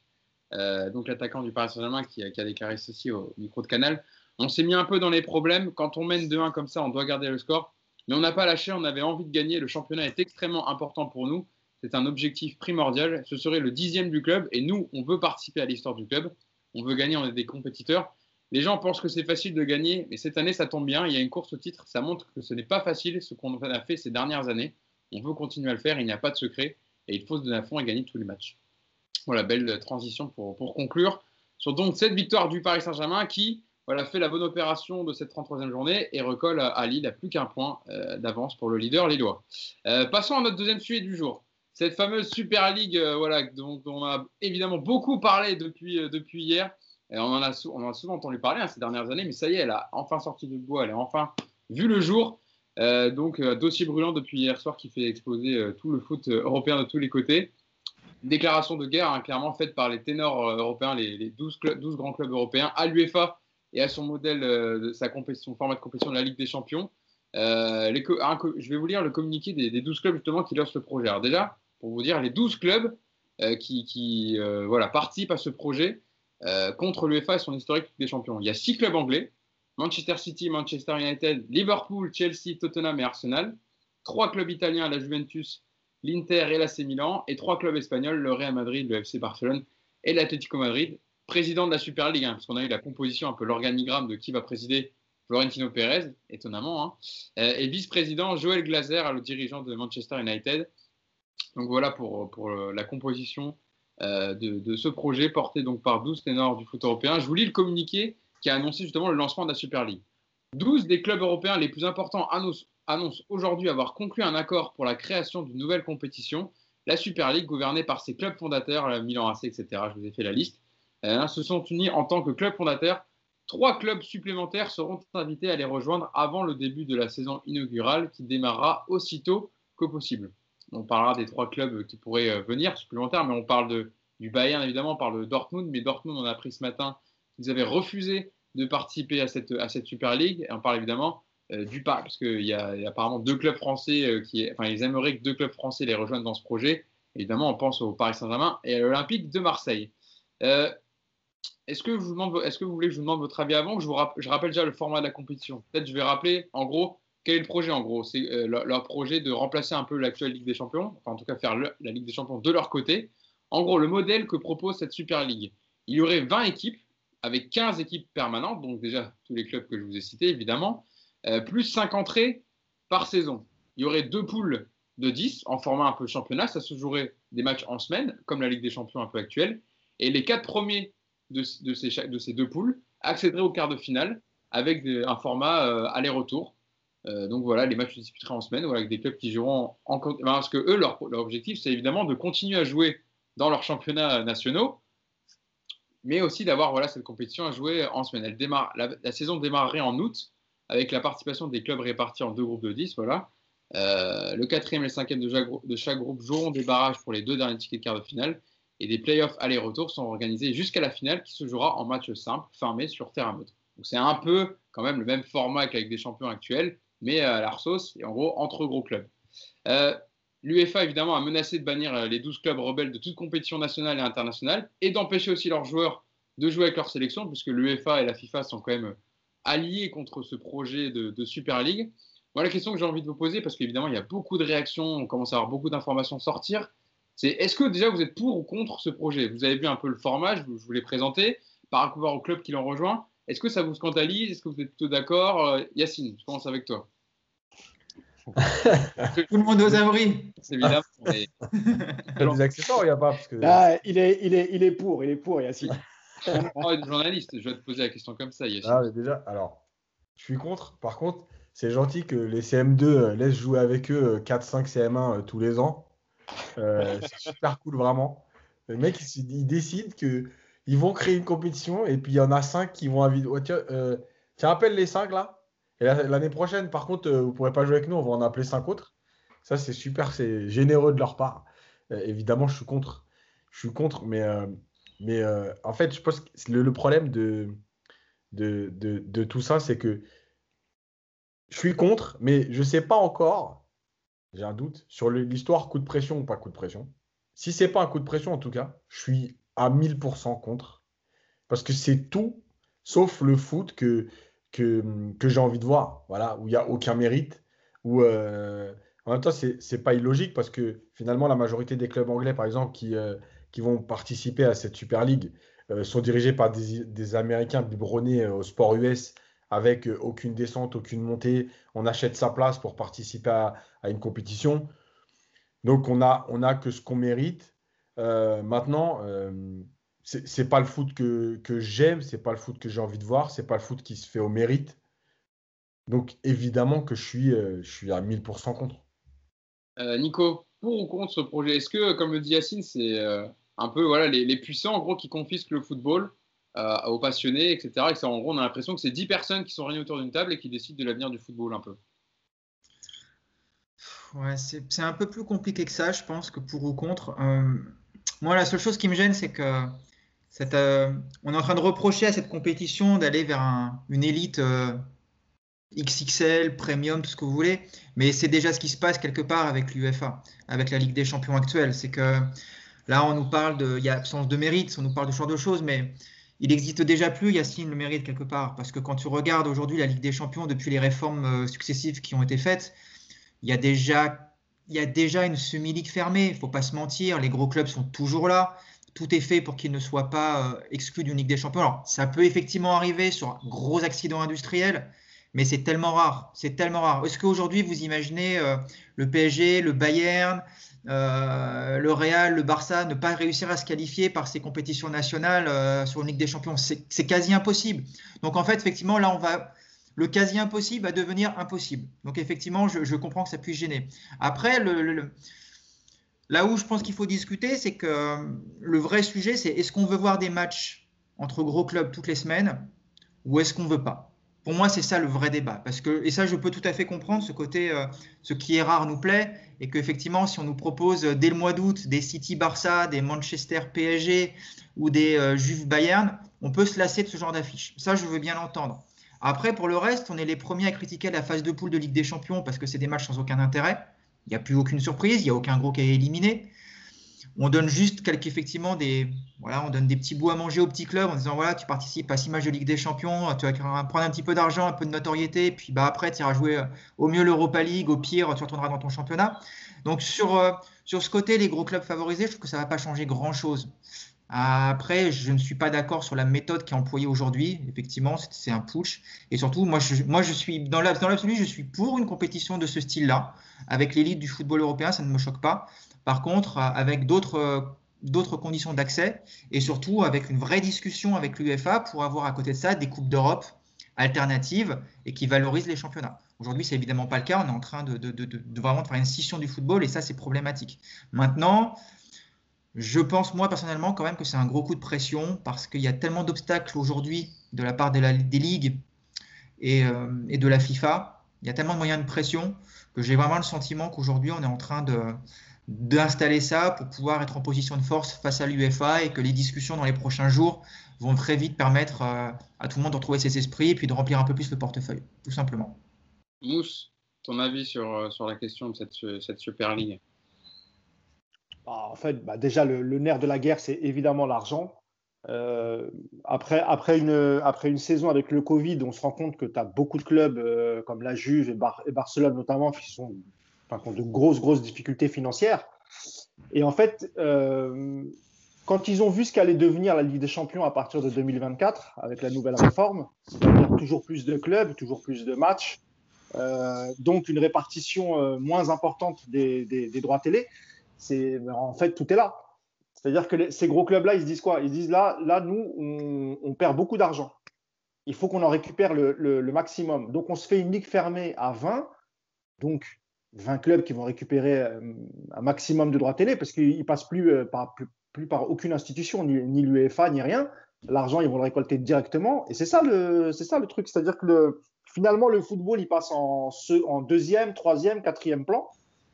donc l'attaquant du Paris Saint-Germain qui, qui, a déclaré ceci au micro de Canal. On s'est mis un peu dans les problèmes. Quand on mène 2-1 comme ça, on doit garder le score. Mais on n'a pas lâché, on avait envie de gagner. Le championnat est extrêmement important pour nous. C'est un objectif primordial. Ce serait le dixième du club et nous, on veut participer à l'histoire du club. On veut gagner, on est des compétiteurs. Les gens pensent que c'est facile de gagner, mais cette année, ça tombe bien. Il y a une course au titre. Ça montre que ce n'est pas facile ce qu'on a fait ces dernières années. On veut continuer à le faire. Il n'y a pas de secret. Et il faut se donner à fond et gagner tous les matchs. Voilà, belle transition pour, conclure sur donc cette victoire du Paris Saint-Germain qui voilà, fait la bonne opération de cette 33e journée et recolle à, Lille à plus qu'un point euh, d'avance pour le leader lillois. Euh, passons à notre deuxième sujet du jour cette fameuse Super League, euh, voilà, dont, on a évidemment beaucoup parlé depuis, euh, depuis hier. On, en a souvent entendu parler hein, ces dernières années, mais ça y est, elle a enfin sorti du bois, elle a enfin vu le jour. Euh, donc, dossier brûlant depuis hier soir qui fait exploser tout le foot européen de tous les côtés. Déclaration de guerre, hein, clairement faite par les ténors européens, les, 12, 12, grands clubs européens, à l'UEFA et à son modèle, de sa son format de compétition de la Ligue des Champions. je vais vous lire le communiqué des, des 12 clubs justement qui lancent le projet. Alors déjà, pour vous dire les 12 clubs euh, qui, euh, voilà, participent à ce projet euh, contre l'UEFA et son historique des champions. Il y a six clubs anglais Manchester City, Manchester United, Liverpool, Chelsea, Tottenham et Arsenal. Trois clubs italiens, la Juventus, l'Inter et l'AC Milan. Et trois clubs espagnols, le Real Madrid, le FC Barcelone et l'Atlético Madrid. Président de la Super League, hein, parce qu'on a eu la composition, un peu l'organigramme de qui va présider Florentino Pérez, étonnamment. Hein. et vice-président Joël Glazer, le dirigeant de Manchester United. Donc voilà pour, pour la composition euh, de, ce projet porté donc par 12 ténors du foot européen. Je vous lis le communiqué qui a annoncé justement le lancement de la Super League. 12 des clubs européens les plus importants annoncent, aujourd'hui avoir conclu un accord pour la création d'une nouvelle compétition, la Super League gouvernée par ses clubs fondateurs, la Milan AC, etc. Je vous ai fait la liste. Euh, se sont unis en tant que club fondateur. Trois clubs supplémentaires seront invités à les rejoindre avant le début de la saison inaugurale qui démarrera aussitôt que possible. On parlera des trois clubs qui pourraient euh, venir supplémentaires, mais on parle du Bayern évidemment, on parle de Dortmund, mais Dortmund, on a appris ce matin qu'ils avaient refusé de participer à cette, Super League. Et on parle évidemment euh, du Paris, parce qu'il y, a apparemment deux clubs français euh, qui, enfin, ils aimeraient que deux clubs français les rejoignent dans ce projet. Évidemment, on pense au Paris Saint-Germain et à l'Olympique de Marseille. est-ce que, vous voulez que je vous demande votre avis avant je, vous je rappelle déjà le format de la compétition? Peut-être je vais rappeler, en gros, quel est le projet en gros? C'est euh, leur, projet de remplacer un peu l'actuelle Ligue des Champions, enfin en tout cas faire la Ligue des Champions de leur côté. En gros, le modèle que propose cette Super League, il y aurait 20 équipes avec 15 équipes permanentes, donc déjà tous les clubs que je vous ai cités évidemment, euh, plus 5 entrées par saison. Il y aurait deux poules de 10 en format un peu championnat, ça se jouerait des matchs en semaine, comme la Ligue des Champions un peu actuelle, et les quatre premiers de, ces, deux poules accéderaient au quart de finale avec un format euh, aller-retour. Euh, donc voilà, les matchs se disputeraient en semaine, avec des clubs qui joueront en, parce que eux, leur, objectif, c'est évidemment de continuer à jouer dans leurs championnats nationaux, mais aussi d'avoir voilà, cette compétition à jouer en semaine. La, saison démarrerait en août avec la participation des clubs répartis en deux groupes de 10. Voilà. Euh, le quatrième et le cinquième de chaque, de chaque, groupe joueront des barrages pour les deux derniers tickets de quart de finale et des playoffs aller-retour sont organisés jusqu'à la finale qui se jouera en match simple, fermé sur terrain neutre. Donc c'est un peu quand même le même format qu'avec des champions actuels, mais à la sauce et en gros entre gros clubs. Euh, L'UEFA évidemment a menacé de bannir euh, les 12 clubs rebelles de toute compétition nationale et internationale et d'empêcher aussi leurs joueurs de jouer avec leur sélection, puisque l'UEFA et la FIFA sont quand même alliés contre ce projet de, Super League. Moi, la question que j'ai envie de vous poser, parce qu'évidemment, il y a beaucoup de réactions, on commence à avoir beaucoup d'informations sortir, c'est est-ce que déjà vous êtes pour ou contre ce projet? Vous avez vu un peu le format, je vous, l'ai présenté, par rapport au club qui l'ont rejoint. Est-ce que ça vous scandalise? Est-ce que vous êtes plutôt d'accord? Euh, Yacine, je commence avec toi. Tout le monde aux abris. C'est évident. Mais... des accessoires, il n'y a pas? Ah, il, est, il, est, il est pour, il est pour, Yacine. oh, journaliste, je vais te poser la question comme ça, Yacine. Ah, déjà, alors, je suis contre. Par contre, c'est gentil que les CM2 euh, laissent jouer avec eux 4-5 euh, CM1 tous les ans. Euh, c'est super cool, vraiment. Les mecs, ils, décident qu'ils vont créer une compétition et puis il y en a 5 qui vont inviter. tiens, tu rappelles les 5 là? L'année prochaine, par contre, vous ne pourrez pas jouer avec nous, on va en appeler 5 autres. Ça, c'est super, c'est généreux de leur part. évidemment, je suis contre. Je suis contre, mais, mais en fait, je pense que le, problème de, de, de tout ça, c'est que je suis contre, mais je ne sais pas encore, j'ai un doute, sur l'histoire coup de pression ou pas coup de pression. Si c'est pas un coup de pression, en tout cas, je suis à 1000% contre. Parce que c'est tout sauf le foot que, que, j'ai envie de voir, voilà, où il n'y a aucun mérite. Où, euh, en même temps, ce n'est pas illogique parce que finalement, la majorité des clubs anglais, par exemple, qui, euh, qui vont participer à cette Super League, euh, sont dirigés par des, des Américains biberonnés au sport US avec euh, aucune descente, aucune montée. On achète sa place pour participer à, une compétition. Donc on a, on a que ce qu'on mérite. Euh, maintenant, euh, ce c'est pas le foot que, que j'aime, c'est pas le foot que j'ai envie de voir, c'est pas le foot qui se fait au mérite. Donc évidemment que je suis, je suis à 1000% contre. Nico, pour ou contre ce projet? Est-ce que, comme le dit Yacine, c'est un peu voilà, les, les, puissants en gros qui confisquent le football euh, aux passionnés, etc. Et ça, en gros, on a l'impression que c'est 10 personnes qui sont réunies autour d'une table et qui décident de l'avenir du football un peu. Ouais, c'est un peu plus compliqué que ça, je pense, que pour ou contre. Euh, moi, la seule chose qui me gêne, c'est que cette, euh, on est en train de reprocher à cette compétition d'aller vers une élite XXL, premium, tout ce que vous voulez, mais c'est déjà ce qui se passe quelque part avec l'UFA, avec la Ligue des Champions actuelle. C'est que là, on nous parle de, il y a absence de mérite, on nous parle de ce genre de choses, mais il n'existe déjà plus, Yacine le mérite quelque part, parce que quand tu regardes aujourd'hui la Ligue des Champions, depuis les réformes euh, successives qui ont été faites, il y a déjà, il y a déjà une semi-ligue fermée, il ne faut pas se mentir, les gros clubs sont toujours là, tout est fait pour qu'ils ne soient pas euh, exclus d'une Ligue des Champions. Alors, ça peut effectivement arriver sur un gros accident industriel, mais c'est tellement rare, c'est tellement rare. Est-ce qu'aujourd'hui, vous imaginez euh, le PSG, le Bayern, euh, le Real, le Barça ne pas réussir à se qualifier par ces compétitions nationales sur une Ligue des Champions? C'est quasi impossible. Donc en fait, effectivement, là, on va, le quasi impossible va devenir impossible. Donc effectivement, je, comprends que ça puisse gêner. Après, là où je pense qu'il faut discuter, c'est que le vrai sujet, c'est est-ce qu'on veut voir des matchs entre gros clubs toutes les semaines ou est-ce qu'on veut pas? Pour moi, c'est ça le vrai débat. Parce que, et ça, je peux tout à fait comprendre ce côté, euh, ce qui est rare nous plaît, et qu'effectivement, si on nous propose euh, dès le mois d'août des City Barça, des Manchester PSG ou des euh, Juve Bayern, on peut se lasser de ce genre d'affiche. Ça, je veux bien l'entendre. Après, pour le reste, on est les premiers à critiquer la phase de poule de Ligue des Champions parce que c'est des matchs sans aucun intérêt. Il n'y a plus aucune surprise, il n'y a aucun gros qui est éliminé. On donne juste quelques, effectivement, des, voilà, on donne des petits bouts à manger aux petits clubs en disant voilà, tu participes à six matchs de Ligue des Champions, tu vas prendre un petit peu d'argent, un peu de notoriété, et puis bah, après, tu iras jouer euh, au mieux l'Europa League, au pire, tu retourneras dans ton championnat. Donc, sur, euh, sur ce côté, les gros clubs favorisés, je trouve que ça ne va pas changer grand-chose. Après, je ne suis pas d'accord sur la méthode qui est employée aujourd'hui. Effectivement, c'est un push. Et surtout, moi, je, moi, je suis dans l'absolu, je suis pour une compétition de ce style-là. Avec l'élite du football européen, ça ne me choque pas. Par contre, avec d'autres d'autres conditions d'accès et surtout avec une vraie discussion avec l'UEFA pour avoir à côté de ça des coupes d'Europe alternatives et qui valorisent les championnats. Aujourd'hui, c'est évidemment pas le cas. On est en train de, de, de, de, vraiment faire une scission du football et ça, c'est problématique. Maintenant, je pense, moi, personnellement, quand même que c'est un gros coup de pression parce qu'il y a tellement d'obstacles aujourd'hui de la part des ligues et, euh, et, de la FIFA. Il y a tellement de moyens de pression que j'ai vraiment le sentiment qu'aujourd'hui, on est en train d'installer ça pour pouvoir être en position de force face à l'UEFA et que les discussions dans les prochains jours vont très vite permettre euh, à tout le monde de retrouver ses esprits et puis de remplir un peu plus le portefeuille, tout simplement. Mousse, ton avis sur, euh, la question de cette, cette Super League? Bah, En fait, bah, déjà, le, nerf de la guerre, c'est évidemment l'argent. Euh, après, une, saison avec le Covid, on se rend compte que tu as beaucoup de clubs euh, comme la Juve et, Barcelone notamment qui sont enfin, de grosses, grosses difficultés financières. Et en fait, quand ils ont vu ce qu'allait devenir la Ligue des Champions à partir de 2024 avec la nouvelle réforme, c'est-à-dire toujours plus de clubs, toujours plus de matchs, euh, donc une répartition euh, moins importante des, droits télé, c'est en fait tout est là. C'est-à-dire que ces gros clubs-là, ils se disent quoi? Ils disent là, là, nous, on, perd beaucoup d'argent. Il faut qu'on en récupère le, maximum. Donc on se fait une ligue fermée à 20, donc 20 clubs qui vont récupérer euh, un maximum de droits télé parce qu'ils ne passent plus par, plus, par aucune institution, ni, ni l'UEFA, ni rien. L'argent, ils vont le récolter directement. Et c'est ça le, c'est ça le truc. C'est-à-dire que le, finalement, le football, il passe en, en deuxième, troisième, quatrième plan.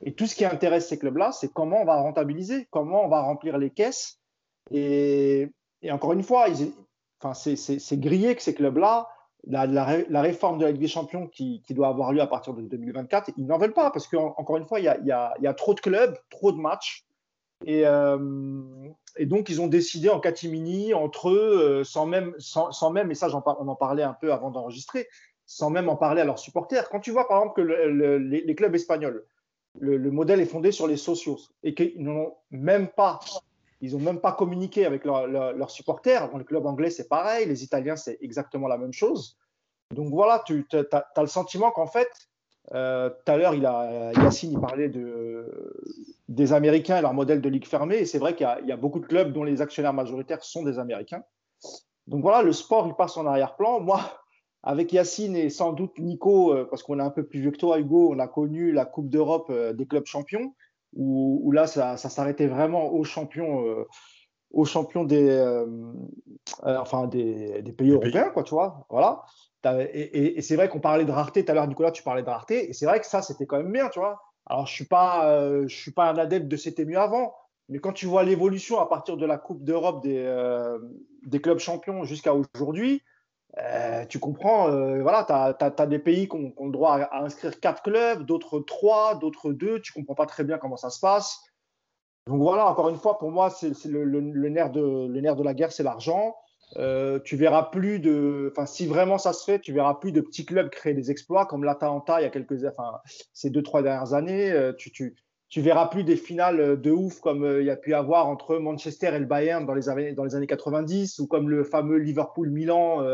Et tout ce qui intéresse ces clubs-là, c'est comment on va rentabiliser, comment on va remplir les caisses. Et, encore une fois, c'est grillé que ces clubs-là, la, réforme de la Ligue des Champions qui, doit avoir lieu à partir de 2024, ils n'en veulent pas parce qu'encore une fois, il y, a, trop de clubs, trop de matchs. Et, euh, donc, ils ont décidé en catimini entre eux, euh, sans même, sans, même, et ça, on en parlait un peu avant d'enregistrer, sans même en parler à leurs supporters. Quand tu vois par exemple que les, clubs espagnols, le, modèle est fondé sur les socios et qu'ils n'ont même pas, ils n'ont même pas communiqué avec leurs supporters. Dans le club anglais, c'est pareil. Les Italiens, c'est exactement la même chose. Donc voilà, tu as, le sentiment qu'en fait, euh, tout à l'heure, Yacine parlait de, des Américains et leur modèle de ligue fermée. Et c'est vrai qu'il y, y, a beaucoup de clubs dont les actionnaires majoritaires sont des Américains. Donc voilà, le sport, il passe en arrière-plan. Moi, avec Yacine et sans doute Nico, euh, parce qu'on est un peu plus vieux que toi, Hugo, on a connu la Coupe d'Europe euh, des clubs champions, où, là, ça, s'arrêtait vraiment aux champions, euh, aux champions des, enfin des, pays européens, quoi, tu vois. Voilà. Et, c'est vrai qu'on parlait de rareté tout à l'heure, Nicolas, tu parlais de rareté, et c'est vrai que ça, c'était quand même bien, tu vois. Alors, je suis pas, je suis pas un adepte de c'était mieux avant, mais quand tu vois l'évolution à partir de la Coupe d'Europe des, des clubs champions jusqu'à aujourd'hui, euh, tu comprends, euh, voilà, tu as, des pays qui ont, le droit à, inscrire quatre clubs, d'autres trois, d'autres deux, tu comprends pas très bien comment ça se passe. Donc voilà, encore une fois, pour moi, c'est le, le, nerf de, le nerf de la guerre, c'est l'argent. Euh, tu verras plus de, enfin, si vraiment ça se fait, tu verras plus de petits clubs créer des exploits comme l'Atalanta il y a quelques, enfin, ces deux trois dernières années. Tu, tu, tu verras plus des finales de ouf comme il y a pu avoir entre Manchester et le Bayern dans les années, dans les années 90 ou comme le fameux Liverpool-Milan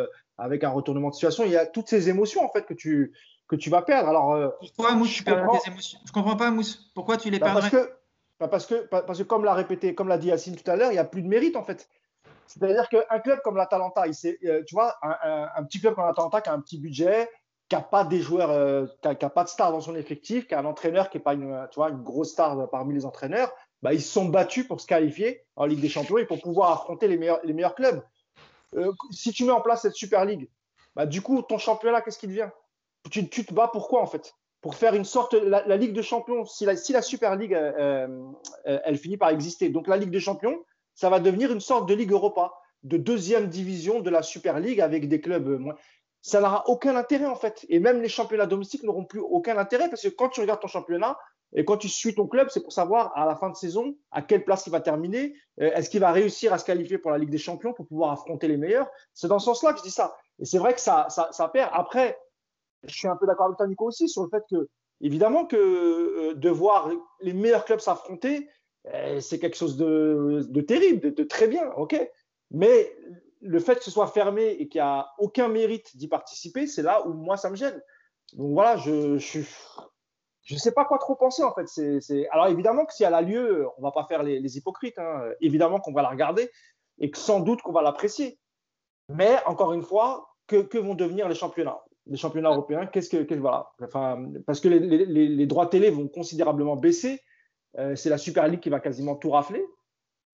avec un retournement de situation. Il y a toutes ces émotions en fait que tu, que tu vas perdre. Alors, euh, Pourquoi Mousse, tu perds des émotions Je comprends pas, Mousse. Pourquoi tu les bah, perdrais parce que, bah, parce, que, parce que, comme l'a répété, comme l'a dit Yacine tout à l'heure, il n'y a plus de mérite en fait. C'est-à-dire qu'un club comme l'Atalanta, euh, tu vois, un, petit club comme l'Atalanta qui a un petit budget, qui n'a pas des joueurs, euh, qui n'a pas de stars dans son effectif, qui a un entraîneur qui n'est pas une, tu vois, une grosse star parmi les entraîneurs, bah, ils se sont battus pour se qualifier en Ligue des Champions et pour pouvoir affronter les meilleurs, les meilleurs clubs. Euh, si tu mets en place cette Super League, bah, du coup, ton championnat, qu'est-ce qui devient? Tu, te bats pourquoi en fait? Pour faire une sorte. La, Ligue de Champions, si la, la Super League, euh, euh, elle finit par exister, donc la Ligue de Champions, ça va devenir une sorte de Ligue Europa, de deuxième division de la Super League avec des clubs moins. Ça n'aura aucun intérêt en fait. Et même les championnats domestiques n'auront plus aucun intérêt parce que quand tu regardes ton championnat, et quand tu suis ton club, c'est pour savoir à la fin de saison à quelle place il va terminer. Euh, est-ce qu'il va réussir à se qualifier pour la Ligue des Champions pour pouvoir affronter les meilleurs? C'est dans ce sens-là que je dis ça. Et c'est vrai que ça, ça, perd. Après, je suis un peu d'accord avec toi, Nico, aussi, sur le fait que, évidemment, que euh, de voir les meilleurs clubs s'affronter, eh, c'est quelque chose de, terrible, de, très bien, ok? Mais le fait que ce soit fermé et qu'il n'y a aucun mérite d'y participer, c'est là où moi ça me gêne. Donc voilà, je, je, je ne sais pas quoi trop penser en fait. Alors évidemment que si elle a lieu, on ne va pas faire les, hypocrites. Hein. Évidemment qu'on va la regarder et que sans doute qu'on va l'apprécier. Mais encore une fois, que, vont devenir les championnats? Les championnats européens, qu'est-ce que, voilà. parce que les, droits télé vont considérablement baisser. Euh, c'est la Super League qui va quasiment tout rafler.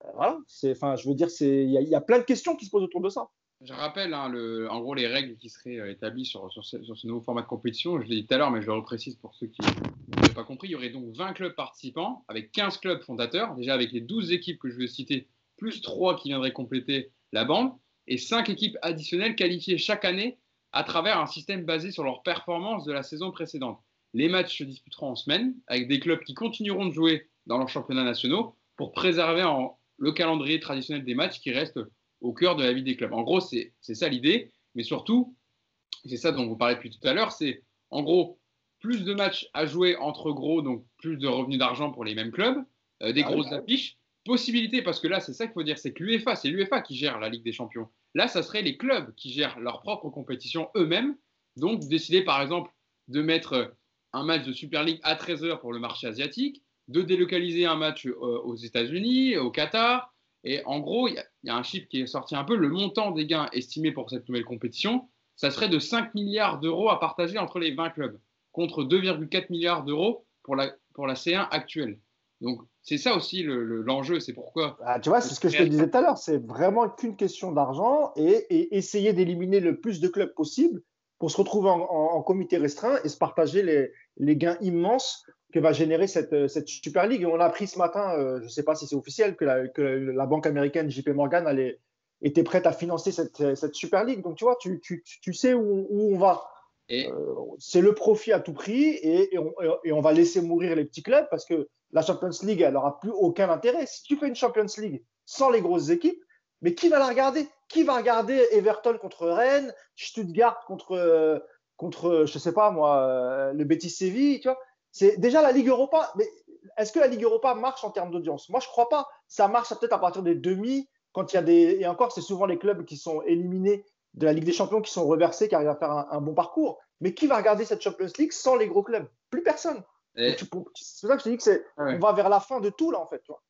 Euh, voilà. Enfin, je veux dire, il y, a plein de questions qui se posent autour de ça. Je rappelle, hein, en gros, les règles qui seraient euh, établies sur, ce, nouveau format de compétition. Je l'ai dit tout à l'heure, mais je le reprécise pour ceux qui n'ont pas compris. Il y aurait donc 20 clubs participants avec 15 clubs fondateurs, déjà avec les 12 équipes que je vais citer, plus 3 qui viendraient compléter la bande, et 5 équipes additionnelles qualifiées chaque année à travers un système basé sur leur performance de la saison précédente. Les matchs se disputeront en semaine, avec des clubs qui continueront de jouer dans leurs championnats nationaux pour préserver le calendrier traditionnel des matchs qui reste au cœur de la vie des clubs. En gros, c'est ça l'idée, mais surtout, c'est ça dont vous parlez depuis tout à l'heure, c'est en gros plus de matchs à jouer entre gros, donc plus de revenus d'argent pour les mêmes clubs, euh, des ah grosses bah affiches, possibilité, parce que là, c'est ça qu'il faut dire, c'est que l'UEFA, c'est l'UEFA qui gère la Ligue des Champions. Là, ça serait les clubs qui gèrent leur propre compétition eux-mêmes, donc décider par exemple de mettre un match de Super League à 13h pour le marché asiatique, de délocaliser un match euh, aux États-Unis, au Qatar, et en gros, il y, a un chiffre qui est sorti un peu. Le montant des gains estimés pour cette nouvelle compétition, ça serait de 5 milliards d'euros à partager entre les 20 clubs, contre 2,4 milliards d'euros pour la, pour la C1 actuelle. Donc, c'est ça aussi l'enjeu. c'est pourquoi. Ah, tu vois, c'est ce que je te disais tout à l'heure. C'est vraiment qu'une question d'argent et, essayer d'éliminer le plus de clubs possible pour se retrouver en, comité restreint et se partager les, les gains immenses que va générer cette, euh, cette Super League. on a appris ce matin, euh, je ne sais pas si c'est officiel, que la, que la, banque américaine JP Morgan allait, était prête à financer cette, cette Super League. Donc tu vois, tu, tu, tu sais où, où, on va. Euh, c'est le profit à tout prix et, et, on, et, on, va laisser mourir les petits clubs parce que la Champions League, elle n'aura plus aucun intérêt. Si tu fais une Champions League sans les grosses équipes, mais qui va la regarder? Qui va regarder Everton contre Rennes, Stuttgart contre, contre je sais pas moi, le Betis Séville tu vois? C'est déjà la Ligue Europa. Mais est-ce que la Ligue Europa marche en termes d'audience? Moi, je crois pas. Ça marche peut-être à partir des demi, quand il y a des. Et encore, c'est souvent les clubs qui sont éliminés de la Ligue des Champions qui sont reversés, qui arrivent à faire un, bon parcours. Mais qui va regarder cette Champions League sans les gros clubs? Plus personne. C'est ça que je te dis que c'est. On va vers la fin de tout là, en fait. Tu vois.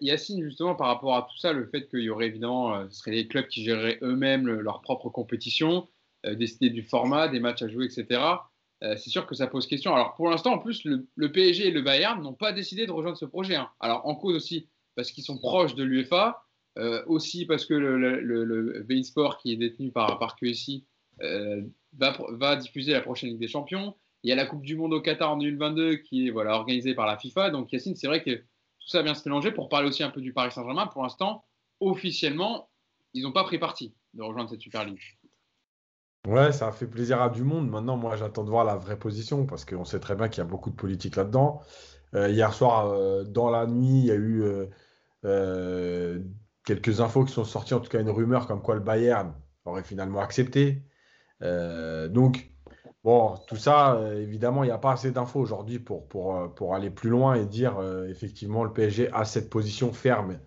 Yacine, justement, par rapport à tout ça, le fait qu'il y aurait évidemment, euh, ce seraient les clubs qui géreraient eux-mêmes leur propre compétition, euh, décider du format, des matchs à jouer, etc. Euh, c'est sûr que ça pose question. Alors pour l'instant, en plus, le, PSG et le Bayern n'ont pas décidé de rejoindre ce projet. Hein. Alors en cause aussi parce qu'ils sont proches de l'UEFA, euh, aussi parce que le, le, Sport qui est détenu par, par QSI euh, va, diffuser la prochaine Ligue des Champions. Il y a la Coupe du Monde au Qatar en 2022 qui est voilà, organisée par la FIFA. Donc Yacine, c'est vrai que tout ça vient se mélanger. Pour parler aussi un peu du Paris Saint-Germain, pour l'instant, officiellement, ils n'ont pas pris parti de rejoindre cette Super League. Ouais, ça a fait plaisir à du monde. Maintenant, moi, j'attends de voir la vraie position parce qu'on sait très bien qu'il y a beaucoup de politique là-dedans. Euh, hier soir, euh, dans la nuit, il y a eu euh, quelques infos qui sont sorties, en tout cas une rumeur comme quoi le Bayern aurait finalement accepté. donc, bon, tout ça, évidemment, il n'y a pas assez d'infos aujourd'hui pour, pour, pour, aller plus loin et dire effectivement le PSG a cette position ferme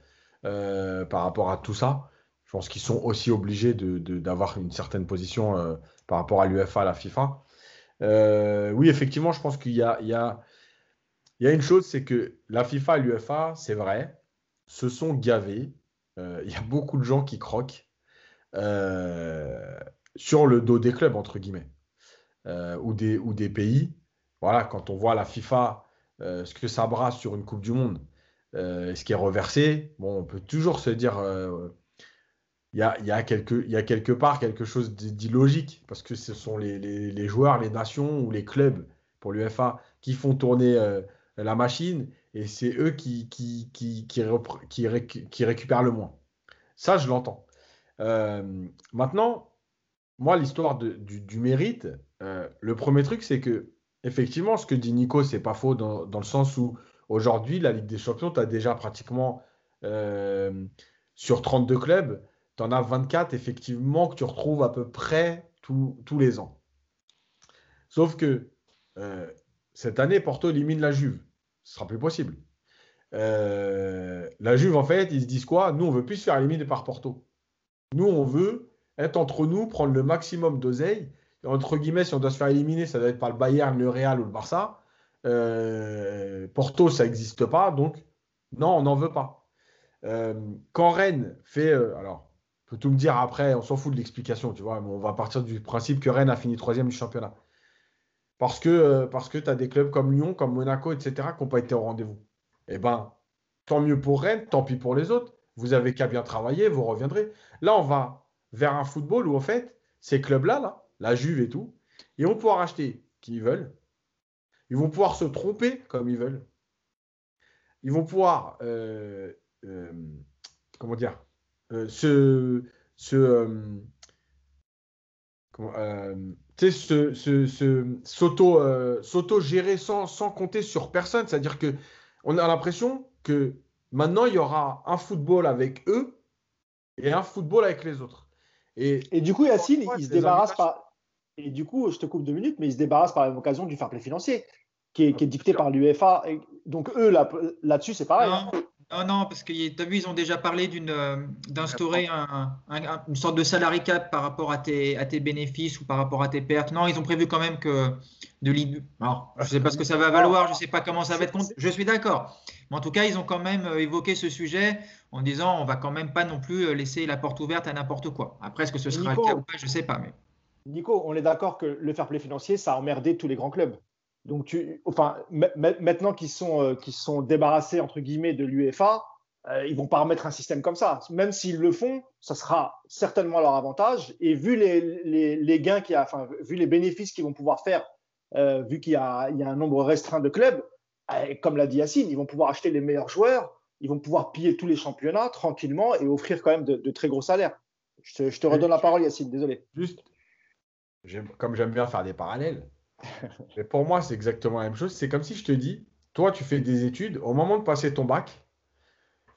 par rapport à tout ça. Je pense qu'ils sont aussi obligés d'avoir une certaine position euh, par rapport à l'UFA, à la FIFA. Euh, oui, effectivement, je pense qu'il y, y, y a, une chose, c'est que la FIFA et l'UFA, c'est vrai, se sont gavés. Euh, il y a beaucoup de gens qui croquent sur le dos des clubs, entre guillemets, ou, des, ou des pays. Voilà, quand on voit la FIFA, ce que ça brasse sur une Coupe du Monde, ce qui est reversé, bon, on peut toujours se dire il y a, quelque, y a quelque part quelque chose d'illogique parce que ce sont les, joueurs, les nations ou les clubs pour l'UFA qui font tourner euh, la machine et c'est eux qui, qui, qui, qui, récupèrent le moins. Ça, je l'entends. Euh, maintenant, moi, l'histoire du, mérite, euh, le premier truc, c'est que effectivement, ce que dit Nico, c'est pas faux dans, dans, le sens où aujourd'hui, la Ligue des Champions, tu as déjà pratiquement sur 32 clubs, tu en as 24 effectivement que tu retrouves à peu près tous les ans. Sauf que euh, cette année, Porto élimine la Juve. Ce sera plus possible. euh, la Juve, en fait, ils se disent quoi? Nous, on veut plus se faire éliminer par Porto. Nous, on veut être entre nous, prendre le maximum d'oseille. Entre guillemets, si on doit se faire éliminer, ça doit être par le Bayern, le Real ou le Barça. Euh, Porto, ça n'existe pas. Donc, non, on n'en veut pas. Quand Rennes fait. alors, tout me dire après, on s'en fout de l'explication, tu vois. Mais on va partir du principe que Rennes a fini troisième du championnat. Parce que, parce que tu as des clubs comme Lyon, comme Monaco, etc., qui n'ont pas été au rendez-vous eh bien, tant mieux pour Rennes, tant pis pour les autres. Vous avez qu'à bien travailler, vous reviendrez. Là, on va vers un football où, en fait, ces clubs-là, là, la Juve et tout, ils vont pouvoir acheter qui ils veulent. Ils vont pouvoir se tromper comme ils veulent. Ils vont pouvoir, euh, euh, comment dire, euh, se, se, s'auto-gérer sans, sans compter sur personne. C'est-à-dire que on a l'impression que maintenant, il y aura un football avec eux et un football avec les autres. Et, du coup, Yacine, il se débarrasse par. Et du coup, je te coupe deux minutes, mais il se débarrasse par l'occasion du fair play financier, qui est, dicté par l'UEFA. Donc, eux, là-dessus, c'est pareil. Hein. Non, non, parce que tu as vu, ils ont déjà parlé euh, d'instaurer une sorte de salary cap par rapport à tes, à tes bénéfices ou par rapport à tes pertes. Non, ils ont prévu quand même que de Ligue. Alors, je ne sais pas ce que ça va valoir, je ne sais pas comment ça va être. Je suis d'accord. Mais en tout cas, ils ont quand même euh, évoqué ce sujet en disant on va quand même pas non plus euh, laisser la porte ouverte à n'importe quoi. Après, est-ce que ce sera le cas ou pas Je ne sais pas. Mais... Nico, on est d'accord que le fair play financier, ça a emmerdé tous les grands clubs. Donc, tu, enfin, maintenant qu'ils sont, sont débarrassés entre guillemets de l'UEFA, euh, ils vont pas remettre un système comme ça. Même s'ils le font, ça sera certainement leur avantage. Et vu les, les, gains qu'il y a, enfin, vu les bénéfices qu'ils vont pouvoir faire, euh, vu qu'il y, y, a un nombre restreint de clubs, euh, comme l'a dit Yacine, ils vont pouvoir acheter les meilleurs joueurs, ils vont pouvoir piller tous les championnats tranquillement et offrir quand même de, très gros salaires. Je te, redonne la parole, Yacine, désolé. Juste, comme j'aime bien faire des parallèles, mais pour moi, c'est exactement la même chose. C'est comme si je te dis, toi, tu fais des études, au moment de passer ton bac,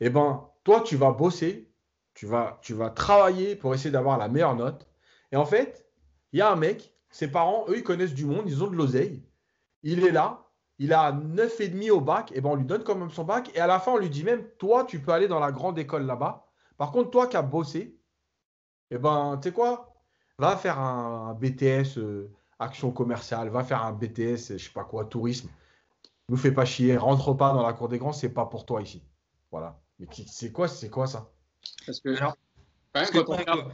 eh ben, toi, tu vas bosser, tu vas, tu vas travailler pour essayer d'avoir la meilleure note. Et en fait, il y a un mec, ses parents, eux, ils connaissent du monde, ils ont de l'oseille. Il est là, il a 9,5 au bac, et ben on lui donne quand même son bac. Et à la fin, on lui dit même, toi, tu peux aller dans la grande école là-bas. Par contre, toi qui as bossé, eh ben, tu sais quoi? Va faire un, BTS euh, action commerciale, va faire un BTS, je sais pas quoi, tourisme. Nous fais pas chier, rentre pas dans la cour des grands, c'est pas pour toi ici. Voilà. Mais c'est quoi, c'est quoi ça? Parce que quand même, quand on regarde,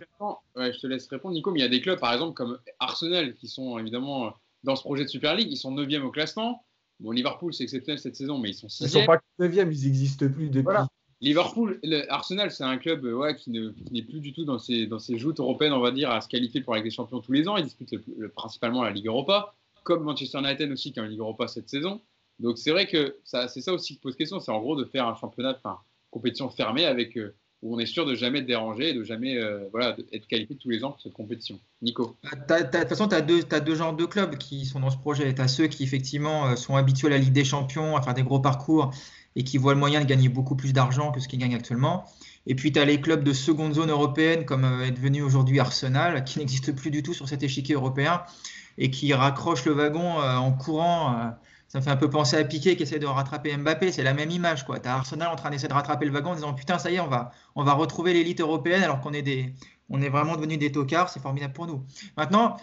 ouais, je te laisse répondre, Nico, mais il y a des clubs, par exemple, comme Arsenal, qui sont évidemment dans ce projet de Super League, ils sont 9e au classement. Bon, Liverpool, c'est exceptionnel cette saison, mais ils sont 6 Ils sont pas 9e, ils n'existent plus depuis. Voilà. Liverpool, Arsenal, c'est un club ouais, qui n'est plus du tout dans ses, joutes européennes, on va dire, à se qualifier pour la Ligue des Champions tous les ans. Ils disputent principalement la Ligue Europa, comme Manchester United aussi qui a une Ligue Europa cette saison. Donc c'est vrai que c'est ça aussi qui pose question, c'est en gros de faire un championnat, enfin, compétition fermée avec euh, où on est sûr de jamais être dérangé et de jamais euh, voilà, être qualifié tous les ans pour cette compétition. Nico De toute façon, tu as, as, deux genres de clubs qui sont dans ce projet. Tu as ceux qui, effectivement, euh, sont habitués à la Ligue des Champions, à faire des gros parcours et qui voient le moyen de gagner beaucoup plus d'argent que ce qu'ils gagnent actuellement. Et puis, tu as les clubs de seconde zone européenne, comme est devenu aujourd'hui Arsenal, qui n'existe plus du tout sur cet échiquier européen et qui raccroche le wagon en courant ça me fait un peu penser à Piqué qui essaie de rattraper Mbappé. C'est la même image. Tu as Arsenal en train d'essayer de rattraper le wagon en disant Putain, ça y est, on va, on va retrouver l'élite européenne alors qu'on est, est vraiment devenu des tocards. C'est formidable pour nous. Maintenant,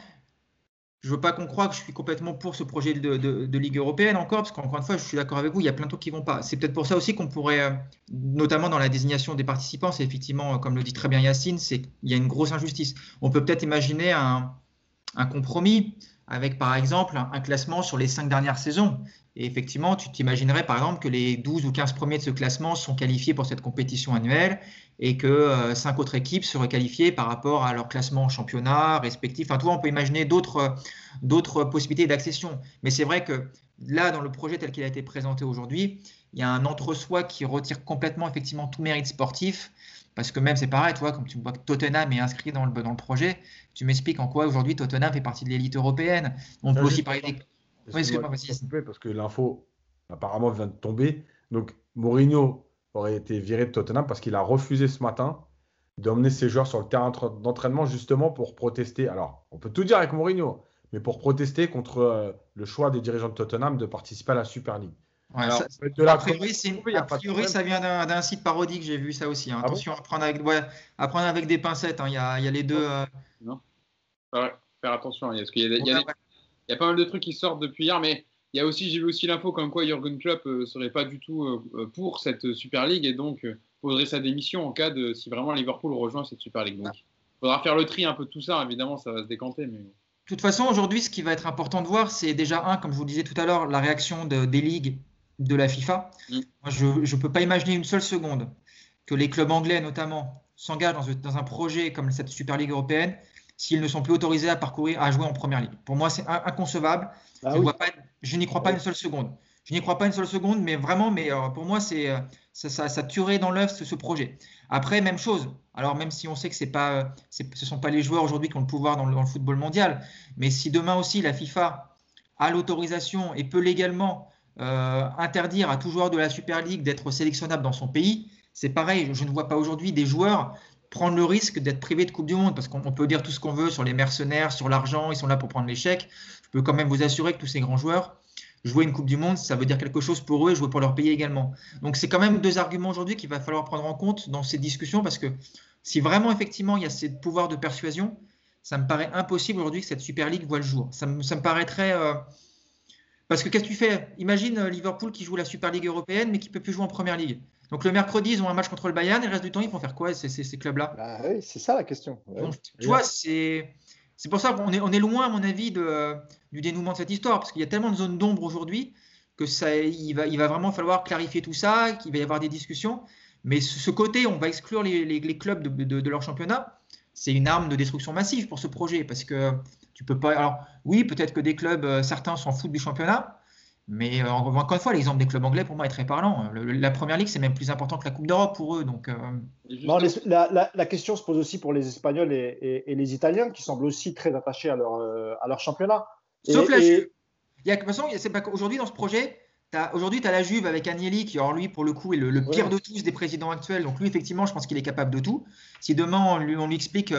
je veux pas qu'on croie que je suis complètement pour ce projet de, Ligue européenne encore, parce qu'encore une fois, je suis d'accord avec vous, il y a plein de trucs qui vont pas. C'est peut-être pour ça aussi qu'on pourrait, euh, notamment dans la désignation des participants, c'est effectivement, comme le dit très bien Yacine, c'est qu'il y a une grosse injustice. On peut peut-être imaginer un compromis avec par exemple un, classement sur les cinq dernières saisons. Et effectivement, tu t'imaginerais par exemple que les 12 ou 15 premiers de ce classement sont qualifiés pour cette compétition annuelle et que euh, cinq autres équipes seraient qualifiées par rapport à leur classement en championnat respectif. Enfin, toi, on peut imaginer d'autres, d'autres possibilités d'accession. Mais c'est vrai que là, dans le projet tel qu'il a été présenté aujourd'hui, il y a un entre-soi qui retire complètement effectivement tout mérite sportif parce que même c'est pareil, toi, comme tu vois que Tottenham est inscrit dans le, dans le projet, tu m'expliques en quoi aujourd'hui Tottenham fait partie de l'élite européenne. On peut aussi parler des. Parce que l'info apparemment vient de tomber. Donc Mourinho aurait été viré de Tottenham parce qu'il a refusé ce matin d'emmener ses joueurs sur le terrain d'entraînement justement pour protester. Alors, on peut tout dire avec Mourinho, mais pour protester contre euh, le choix des dirigeants de Tottenham de participer à la Super League. Alors, a priori, ça vient d'un site parodique, j'ai vu ça aussi. Hein. Ah Attention à, prendre avec, à prendre avec des pincettes. Hein. Il, y a, il, y a, les deux. Euh... Non. faire attention. Il y, a, il, y a, y a pas mal de trucs qui sortent depuis hier, mais il y a aussi, j'ai vu aussi l'info comme quoi Jürgen Klopp ne euh, serait pas du tout euh, pour cette Super League et donc euh, poserait sa démission en cas de si vraiment Liverpool rejoint cette Super League. Donc, il faudra faire le tri un peu de tout ça. Évidemment, ça va se décanter, mais. De toute façon, aujourd'hui, ce qui va être important de voir, c'est déjà un, comme je vous disais tout à l'heure, la réaction de, des ligues de la FIFA. Mm. je ne peux pas imaginer une seule seconde que les clubs anglais, notamment, s'engagent dans, un projet comme cette Super League européenne s'ils ne sont plus autorisés à parcourir, à jouer en première ligue. Pour moi, c'est inconcevable. Ah je, n'y crois pas une seule seconde. Je n'y crois pas une seule seconde, mais vraiment, mais euh, pour moi, c'est euh, ça, ça, tuerait dans l'œuf ce, projet. Après, même chose. Alors, même si on sait que c'est pas, euh, ce ne sont pas les joueurs aujourd'hui qui ont le pouvoir dans le, football mondial, mais si demain aussi la FIFA a l'autorisation et peut légalement interdire à tout joueur de la Super League d'être sélectionnable dans son pays, c'est pareil. Je ne vois pas aujourd'hui des joueurs prendre le risque d'être privé de Coupe du Monde, parce qu'on peut dire tout ce qu'on veut sur les mercenaires, sur l'argent, ils sont là pour prendre l'échec. Je peux quand même vous assurer que tous ces grands joueurs, jouer une Coupe du Monde, ça veut dire quelque chose pour eux et jouer pour leur pays également. Donc c'est quand même deux arguments aujourd'hui qu'il va falloir prendre en compte dans ces discussions, parce que si vraiment effectivement il y a ces pouvoirs de persuasion, ça me paraît impossible aujourd'hui que cette Super League voit le jour. Ça me, paraîtrait... Euh, parce que qu'est-ce que tu fais? Imagine euh, Liverpool qui joue la Super League européenne, mais qui peut plus jouer en Première Ligue. Donc le mercredi, ils ont un match contre le Bayern et le reste du temps, ils vont faire quoi ces, ces, clubs-là? Bah Oui, c'est ça la question. tu vois, c'est. C'est pour ça qu'on est, on est loin, à mon avis, de, du dénouement de cette histoire, parce qu'il y a tellement de zones d'ombre aujourd'hui que ça, il va, il va vraiment falloir clarifier tout ça, qu'il va y avoir des discussions. Mais ce, côté, on va exclure les, les, clubs de, de, de, leur championnat, c'est une arme de destruction massive pour ce projet, parce que tu peux pas. Alors oui, peut-être que des clubs, euh, certains s'en foutent du championnat, mais euh, encore une fois, l'exemple des clubs anglais pour moi est très parlant. la première ligue, c'est même plus important que la Coupe d'Europe pour eux. Donc, euh, la, question se pose aussi pour les Espagnols et, les Italiens qui semblent aussi très attachés à leur, euh, à leur championnat. Sauf la Juve. Il y a, de toute façon, aujourd'hui dans ce projet, aujourd'hui tu as la Juve avec Agnelli qui, alors lui, pour le coup, est le, pire de tous des présidents actuels. Donc lui, effectivement, je pense qu'il est capable de tout. Si demain on lui, on lui explique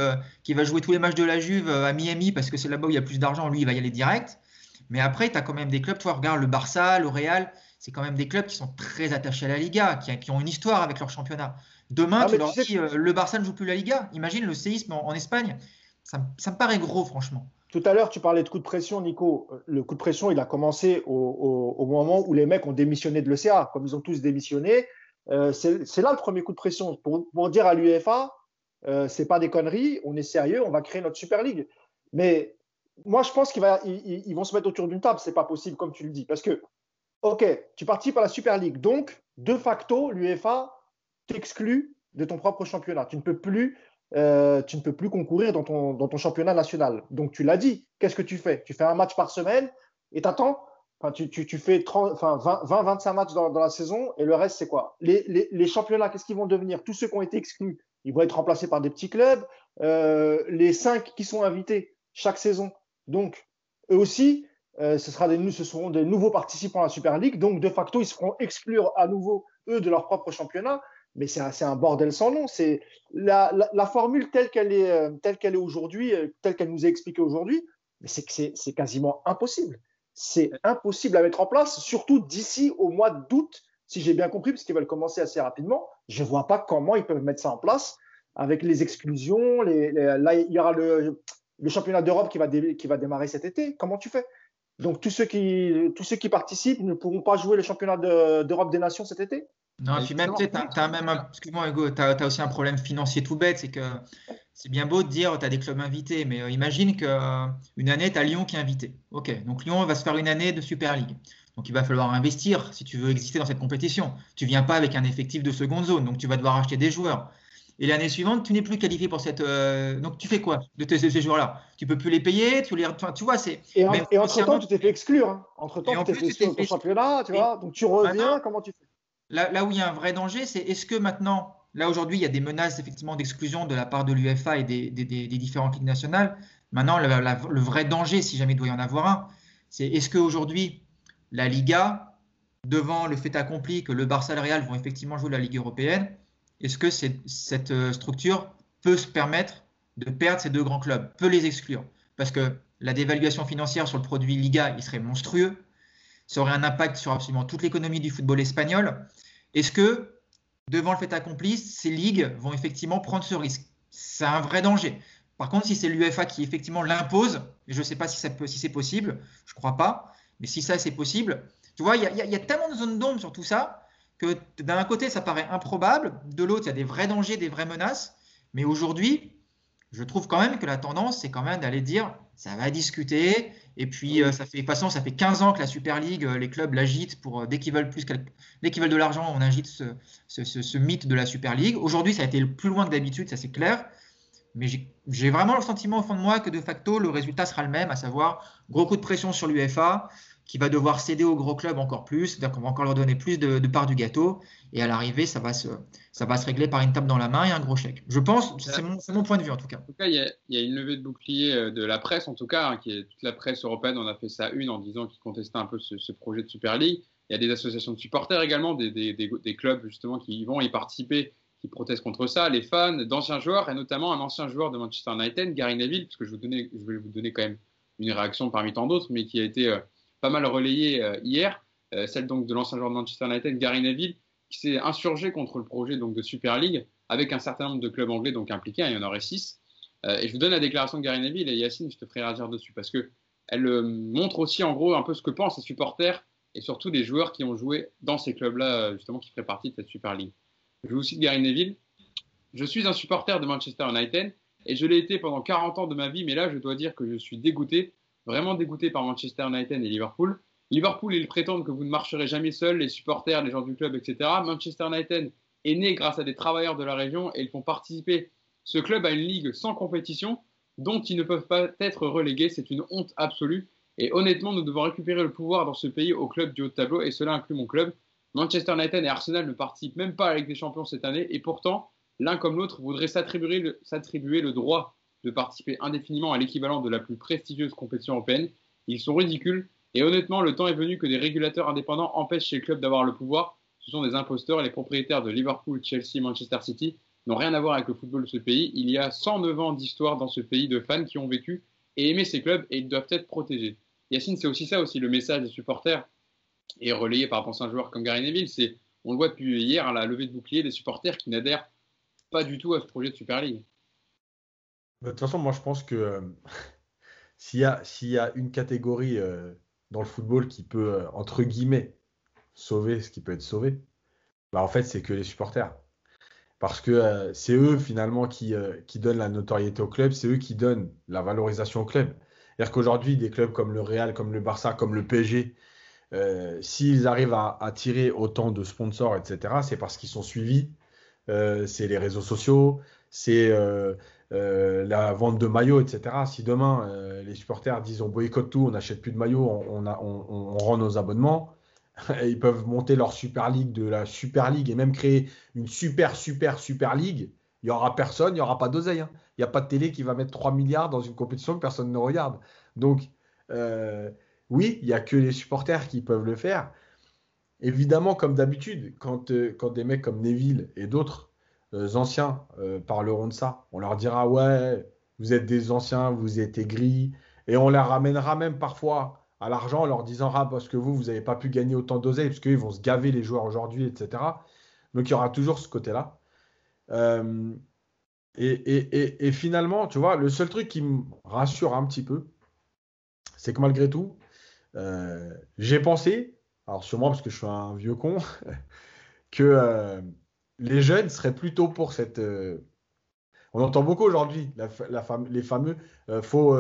qu'il va jouer tous les matchs de la Juve à Miami parce que c'est là-bas où il y a plus d'argent, lui, il va y aller direct. Mais après, tu as quand même des clubs, toi, regarde le Barça, le Real, c'est quand même des clubs qui sont très attachés à la Liga, qui, ont une histoire avec leur championnat. Demain, ah, tu leur dis, euh, le Barça ne joue plus la Liga. Imagine le séisme en, Espagne. Ça, me paraît gros, franchement. Tout à l'heure, tu parlais de coup de pression, Nico. Le coup de pression, il a commencé au, moment où les mecs ont démissionné de l'ECA. Comme ils ont tous démissionné, euh, c'est là le premier coup de pression. Pour, dire à l'UEFA, euh, c'est pas des conneries, on est sérieux, on va créer notre Super League. Mais moi, je pense qu'ils ils, vont se mettre autour d'une table. C'est pas possible, comme tu le dis. Parce que, OK, tu participes à la Super League. Donc, de facto, l'UEFA t'exclut de ton propre championnat. Tu ne peux plus, euh, tu ne peux plus concourir dans ton, championnat national. Donc, tu l'as dit. Qu'est-ce que tu fais? Tu fais un match par semaine et t'attends? Enfin, tu, tu, tu, fais 30, enfin 20, 20, 25 matchs dans, la saison et le reste, c'est quoi? Les, championnats, qu'est-ce qu'ils vont devenir? Tous ceux qui ont été exclus, ils vont être remplacés par des petits clubs. Euh, les cinq qui sont invités chaque saison, donc, eux aussi, euh, ce, sera des, ce seront des nouveaux participants à la Super League. Donc, de facto, ils se feront exclure à nouveau, eux, de leur propre championnat. Mais c'est un, un, bordel sans nom. La, formule telle qu'elle est, euh, telle est aujourd'hui, euh, telle qu'elle nous est expliquée aujourd'hui, c'est quasiment impossible. C'est impossible à mettre en place, surtout d'ici au mois d'août, si j'ai bien compris, parce qu'ils veulent commencer assez rapidement. Je ne vois pas comment ils peuvent mettre ça en place avec les exclusions. Là, il y aura le, le championnat d'Europe qui va, démarrer cet été, comment tu fais? Donc tous ceux, qui, participent ne pourront pas jouer le championnat d'Europe des Nations cet été? Non, et puis même, tu as, même, aussi un problème financier tout bête, c'est que c'est bien beau de dire tu as des clubs invités, mais euh, imagine qu'une euh, année, tu as Lyon qui est invité. Ok, donc Lyon va se faire une année de Super League. Donc il va falloir investir si tu veux exister dans cette compétition. Tu viens pas avec un effectif de seconde zone, donc tu vas devoir acheter des joueurs. Et l'année suivante, tu n'es plus qualifié pour cette. Euh, donc, tu fais quoi de, ces joueurs-là? Tu peux plus les payer, tu les. tu vois, c'est. Et, entre-temps, tu t'es fait exclure. Hein. Entre-temps, tu t'es fait exclure ton championnat, tu vois. Donc, tu reviens, comment tu fais? là, là où il y a un vrai danger, c'est est-ce que maintenant, là aujourd'hui, il y a des menaces effectivement d'exclusion de la part de l'UFA et des, des, des, différentes ligues nationales? Maintenant, le, vrai danger, si jamais il doit y en avoir un, c'est est-ce qu'aujourd'hui, la Liga, devant le fait accompli que le Barça et le Real vont effectivement jouer la Ligue européenne, est-ce que cette euh, structure peut se permettre de perdre ces deux grands clubs, peut les exclure? Parce que la dévaluation financière sur le produit Liga, il serait monstrueux. ça aurait un impact sur absolument toute l'économie du football espagnol. Est-ce que, devant le fait accompli, ces ligues vont effectivement prendre ce risque? C'est un vrai danger. Par contre, si c'est l'UFA qui effectivement l'impose, je ne sais pas si, c'est possible, je ne crois pas, mais si ça c'est possible, tu vois, il y, a tellement de zones d'ombre sur tout ça que d'un côté ça paraît improbable, de l'autre il y a des vrais dangers, des vraies menaces, mais aujourd'hui, je trouve quand même que la tendance c'est quand même d'aller dire ça va discuter, et puis euh, ça fait de toute façon ça fait 15 ans que la Super League, euh, les clubs l'agitent pour euh, dès qu'ils veulent plus, dès qu'ils veulent de l'argent, on agite ce, ce, ce, mythe de la Super League. Aujourd'hui, ça a été plus loin que d'habitude, ça c'est clair. Mais j'ai vraiment le sentiment au fond de moi que de facto, le résultat sera le même, à savoir gros coup de pression sur l'UFA, qui va devoir céder aux gros clubs encore plus, c'est-à-dire qu'on va encore leur donner plus de, part du gâteau, et à l'arrivée, ça, va se, ça va se régler par une table dans la main et un gros chèque. Je pense, c'est mon, mon, point de vue en tout cas. En tout cas, il y a, il y a une levée de bouclier euh, de la presse, en tout cas, hein, qui est toute la presse européenne, on a fait ça une en disant qu'ils contestaient un peu ce, ce, projet de Super League. Il y a des associations de supporters également, des, des, des clubs justement qui vont y participer qui protestent contre ça, les fans, d'anciens joueurs, et notamment un ancien joueur de Manchester United, Gary Neville, parce que je, vous donnais, je vais vous donner quand même une réaction parmi tant d'autres, mais qui a été euh, pas mal relayée euh, hier, euh, celle donc de l'ancien joueur de Manchester United, Gary Neville, qui s'est insurgé contre le projet donc de Super League, avec un certain nombre de clubs anglais donc impliqués, hein, il y en aurait six. et je vous donne la déclaration de Gary Neville, et Yacine, je te ferai réagir dessus, parce que elle montre aussi en gros un peu ce que pensent les supporters, et surtout les joueurs qui ont joué dans ces clubs-là, justement, qui feraient partie de cette Super League. Je vous cite Gary Neville. Je suis un supporter de Manchester United et je l'ai été pendant 40 ans de ma vie, mais là, je dois dire que je suis dégoûté, vraiment dégoûté par Manchester United et Liverpool. Liverpool, ils prétendent que vous ne marcherez jamais seul, les supporters, les gens du club, etc. Manchester United est né grâce à des travailleurs de la région et ils font participer ce club à une ligue sans compétition dont ils ne peuvent pas être relégués. C'est une honte absolue. Et honnêtement, nous devons récupérer le pouvoir dans ce pays au club du haut de tableau et cela inclut mon club. Manchester United et Arsenal ne participent même pas à la Ligue des Champions cette année et pourtant, l'un comme l'autre voudrait s'attribuer le, droit de participer indéfiniment à l'équivalent de la plus prestigieuse compétition européenne. Ils sont ridicules et honnêtement, le temps est venu que des régulateurs indépendants empêchent ces clubs d'avoir le pouvoir. Ce sont des imposteurs et les propriétaires de Liverpool, Chelsea, Manchester City n'ont rien à voir avec le football de ce pays. Il y a 109 ans d'histoire dans ce pays de fans qui ont vécu et aimé ces clubs et ils doivent être protégés. Yacine, c'est aussi ça aussi le message des supporters et relayé par à un joueur comme Gary Neville. C'est, on le voit depuis hier, la levée de bouclier des supporters qui n'adhèrent pas du tout à ce projet de Super League. De toute façon, moi je pense que euh, s'il, y a, y a une catégorie euh, dans le football qui peut, euh, entre guillemets, sauver ce qui peut être sauvé, bah, en fait c'est que les supporters. Parce que c'est eux finalement qui, qui donnent la notoriété au club, c'est eux qui donnent la valorisation au club. C'est-à-dire qu'aujourd'hui, des clubs comme le Real, comme le Barça, comme le PSG, s'ils arrivent à attirer autant de sponsors, etc., c'est parce qu'ils sont suivis. C'est les réseaux sociaux, c'est euh, la vente de maillots, etc. Si demain les supporters disent on boycotte tout, on n'achète plus de maillots, on, rend nos abonnements, ils peuvent monter leur Super League de la Super League et même créer une super, super, Super League. Il n'y aura personne, il n'y aura pas d'oseille. Hein. Il n'y a pas de télé qui va mettre 3 milliards dans une compétition que personne ne regarde. Donc, oui, il n'y a que les supporters qui peuvent le faire. Évidemment, comme d'habitude, quand, euh, quand, des mecs comme Neville et d'autres euh, anciens euh, parleront de ça, on leur dira Ouais, vous êtes des anciens, vous êtes aigris. Et on les ramènera même parfois à l'argent en leur disant Ah, parce que vous, vous n'avez pas pu gagner autant d'oseille, parce qu'ils vont se gaver les joueurs aujourd'hui, etc. Donc il y aura toujours ce côté-là. et, et, finalement, tu vois, le seul truc qui me rassure un petit peu, c'est que malgré tout, euh, j'ai pensé, alors sûrement parce que je suis un vieux con, que euh, les jeunes seraient plutôt pour cette. Euh, on entend beaucoup aujourd'hui les fameux. faut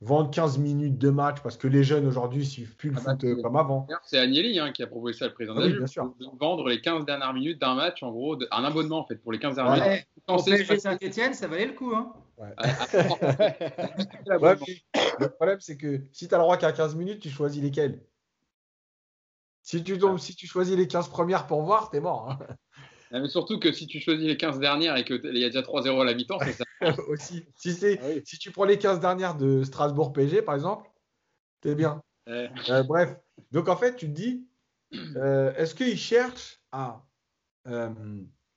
vendre 15 minutes de match parce que les jeunes aujourd'hui suivent plus le ah bah, foot comme avant. C'est Agnelli hein, qui a proposé ça, le président ah de vendre les 15 dernières minutes d'un match, en gros, un abonnement en fait pour les 15 dernières minutes. Pour PSG Saint-Etienne, ça valait le coup. Hein. le problème, c'est que si tu as le droit qu'à 15 minutes, tu choisis lesquelles si tu, tombes, si tu choisis les 15 premières pour voir, t'es mort. Hein. Mais surtout que si tu choisis les 15 dernières et qu'il y a déjà 3-0 à la mi-temps, c'est ça. Aussi. Si, ah si tu prends les 15 dernières de Strasbourg PSG, par exemple, t'es bien. Euh, bref. Donc en fait, tu te dis, euh, est-ce qu'ils cherchent à euh,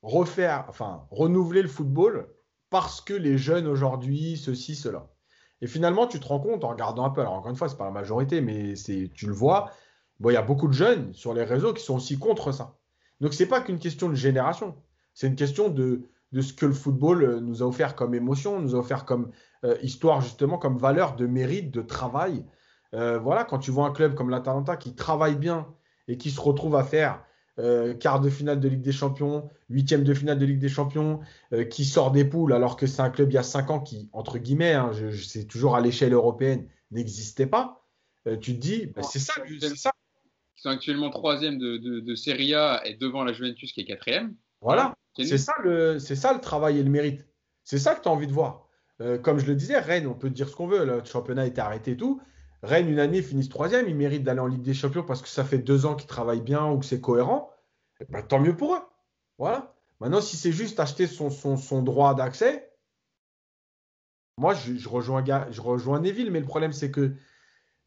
refaire, enfin, renouveler le football parce que les jeunes aujourd'hui, ceci, cela? Et finalement, tu te rends compte en regardant un peu, alors encore une fois, c'est pas la majorité, mais c'est, tu le vois, Bon, il y a beaucoup de jeunes sur les réseaux qui sont aussi contre ça. Donc, ce n'est pas qu'une question de génération. C'est une question de, de, ce que le football euh, nous a offert comme émotion, nous a offert comme euh, histoire, justement, comme valeur de mérite, de travail. Euh, voilà, quand tu vois un club comme l'Atalanta qui travaille bien et qui se retrouve à faire quart de finale de Ligue des Champions, huitième de finale de Ligue des Champions, qui sort des poules alors que c'est un club il y a cinq ans qui, entre guillemets, hein, je, c'est toujours à l'échelle européenne, n'existait pas. tu te dis, bah, c'est ça, c'est ça qui sont actuellement troisième de, de, Serie A et devant la Juventus qui est quatrième. Voilà, c'est ça, le, ça le travail et le mérite. C'est ça que tu as envie de voir. Euh, comme je le disais, Rennes, on peut dire ce qu'on veut, le championnat était arrêté et tout. Rennes, une année, finissent troisième, ils méritent d'aller en Ligue des Champions parce que ça fait deux ans qu'ils travaillent bien ou que c'est cohérent. Eh ben, tant mieux pour eux. Voilà. Maintenant, si c'est juste acheter son, son, son droit d'accès, moi, je, je, rejoins, je rejoins Neville, mais le problème, c'est que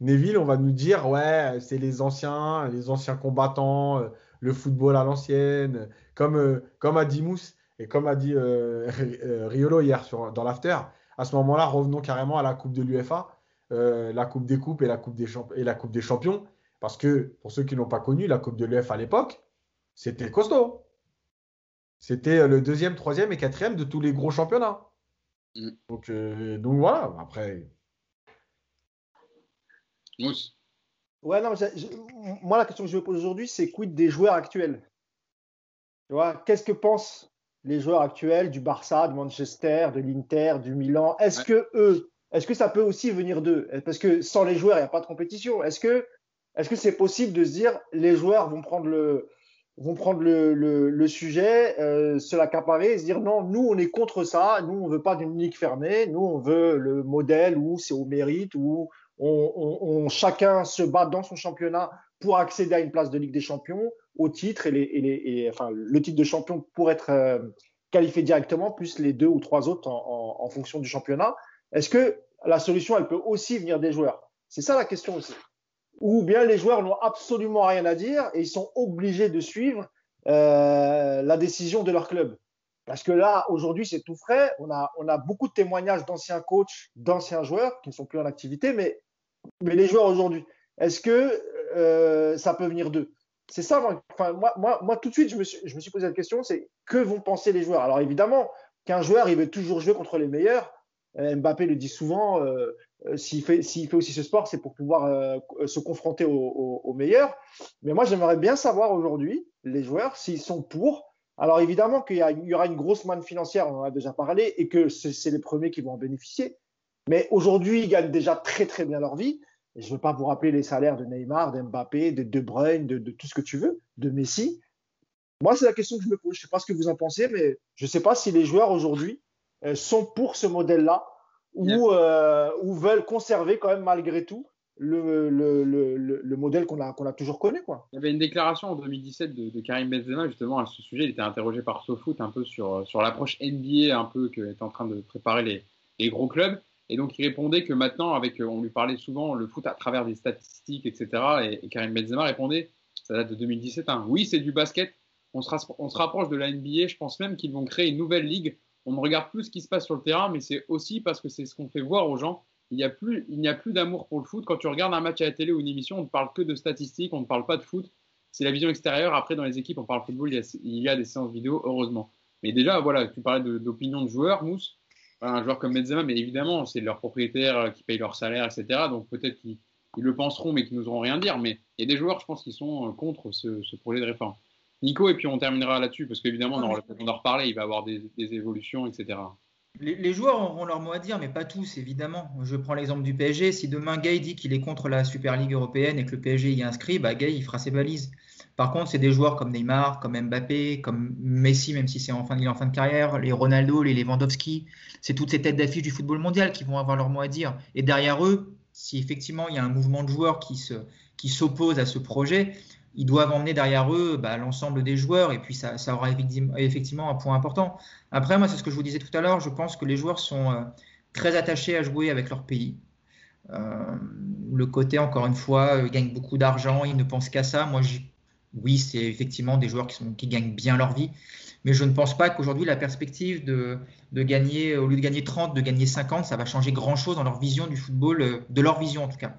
Neville, on va nous dire, ouais, c'est les anciens, les anciens combattants, euh, le football à l'ancienne, comme, euh, comme a dit Mousse et comme a dit euh, Riolo hier sur, dans l'after. À ce moment-là, revenons carrément à la Coupe de l'UFA, la Coupe des Coupes et la Coupe des, et la coupe des Champions. Parce que, pour ceux qui n'ont pas connu, la Coupe de l'UFA à l'époque, c'était costaud. C'était le deuxième, troisième et quatrième de tous les gros championnats. Mm. Donc, donc voilà, après, Ouais, non, moi, la question que je me pose aujourd'hui, c'est quid des joueurs actuels? Tu vois, qu'est-ce que pensent les joueurs actuels du Barça, de Manchester, de l'Inter, du Milan? Est-ce que eux, est-ce que ça peut aussi venir d'eux? Parce que sans les joueurs, il n'y a pas de compétition. Est-ce que est-ce que c'est possible de se dire les joueurs vont prendre le vont prendre le, le, sujet, euh, se l'accaparer et se dire non, nous on est contre ça, nous on veut pas d'une ligue fermée, nous on veut le modèle où c'est au mérite, où on, chacun se bat dans son championnat pour accéder à une place de Ligue des Champions, au titre, et, le titre de champion pour être euh, qualifié directement, plus les deux ou trois autres en, fonction du championnat. Est-ce que la solution, elle peut aussi venir des joueurs? C'est ça la question aussi. Ou bien les joueurs n'ont absolument rien à dire et ils sont obligés de suivre euh, la décision de leur club. Parce que là, aujourd'hui, c'est tout frais. On a, a beaucoup de témoignages d'anciens coachs, d'anciens joueurs qui ne sont plus en activité, mais, mais les joueurs aujourd'hui, est-ce que euh, ça peut venir d'eux? C'est ça, moi, moi, moi, moi, tout de suite, je me suis, je me suis posé la question, c'est que vont penser les joueurs? Alors évidemment, qu'un joueur, il veut toujours jouer contre les meilleurs. Euh, Mbappé le dit souvent, euh, s'il fait, fait, aussi ce sport, c'est pour pouvoir se confronter aux meilleurs. Mais moi, j'aimerais bien savoir aujourd'hui, les joueurs, s'ils sont pour alors évidemment qu'il y, aura une grosse manne financière, on en a déjà parlé, et que c'est les premiers qui vont en bénéficier. Mais aujourd'hui, ils gagnent déjà très très bien leur vie. Et je ne veux pas vous rappeler les salaires de Neymar, d'Mbappé, de De Bruyne, de, tout ce que tu veux, de Messi. Moi, c'est la question que je me pose. Je ne sais pas ce que vous en pensez, mais je ne sais pas si les joueurs aujourd'hui euh, sont pour ce modèle-là ou, euh, ou veulent conserver quand même malgré tout le, le, le, le modèle qu'on a, toujours connu. Quoi. Il y avait une déclaration en 2017 de, de, Karim Benzema justement à ce sujet. Il était interrogé par SoFoot un peu sur, sur l'approche NBA un peu que est en train de préparer les, les, gros clubs. Et donc il répondait que maintenant, avec, on lui parlait souvent le foot à travers des statistiques, etc. Et, Karim Benzema répondait, ça date de 2017, hein, oui c'est du basket, on se, rapproche de la NBA, je pense même qu'ils vont créer une nouvelle ligue. On ne regarde plus ce qui se passe sur le terrain, mais c'est aussi parce que c'est ce qu'on fait voir aux gens il n'y a plus, plus d'amour pour le foot. Quand tu regardes un match à la télé ou une émission, on ne parle que de statistiques, on ne parle pas de foot. C'est la vision extérieure. Après, dans les équipes, on parle football, il y a, des séances vidéo, heureusement. Mais déjà, voilà, tu parlais d'opinion de, joueurs, Mousse. Un joueur comme Benzema, mais évidemment, c'est leurs propriétaires qui payent leur salaire, etc. Donc peut-être qu'ils le penseront, mais qu'ils n'oseront rien dire. Mais il y a des joueurs, je pense, qui sont euh, contre ce, projet de réforme. Nico, et puis on terminera là-dessus, parce qu'évidemment, on aura en reparler, il va y avoir des évolutions, etc. Les, joueurs auront leur mot à dire, mais pas tous, évidemment. Je prends l'exemple du PSG. Si demain Gay dit qu'il est contre la Super League européenne et que le PSG y est inscrit, bah Gay il fera ses valises. Par contre, c'est des joueurs comme Neymar, comme Mbappé, comme Messi, même si c'est en fin, de, carrière, les Ronaldo, les Lewandowski, c'est toutes ces têtes d'affiche du football mondial qui vont avoir leur mot à dire. Et derrière eux, si effectivement il y a un mouvement de joueurs qui s'oppose à ce projet, ils doivent emmener derrière eux bah, l'ensemble des joueurs et puis ça, aura effectivement un point important. Après, moi, c'est ce que je vous disais tout à l'heure, je pense que les joueurs sont euh, très attachés à jouer avec leur pays. Euh, le côté, encore une fois, ils gagnent beaucoup d'argent, ils ne pensent qu'à ça. Moi, oui, c'est effectivement des joueurs qui, gagnent bien leur vie, mais je ne pense pas qu'aujourd'hui, la perspective de, gagner, au lieu de gagner 30, de gagner 50, ça va changer grand-chose dans leur vision du football, euh, de leur vision en tout cas.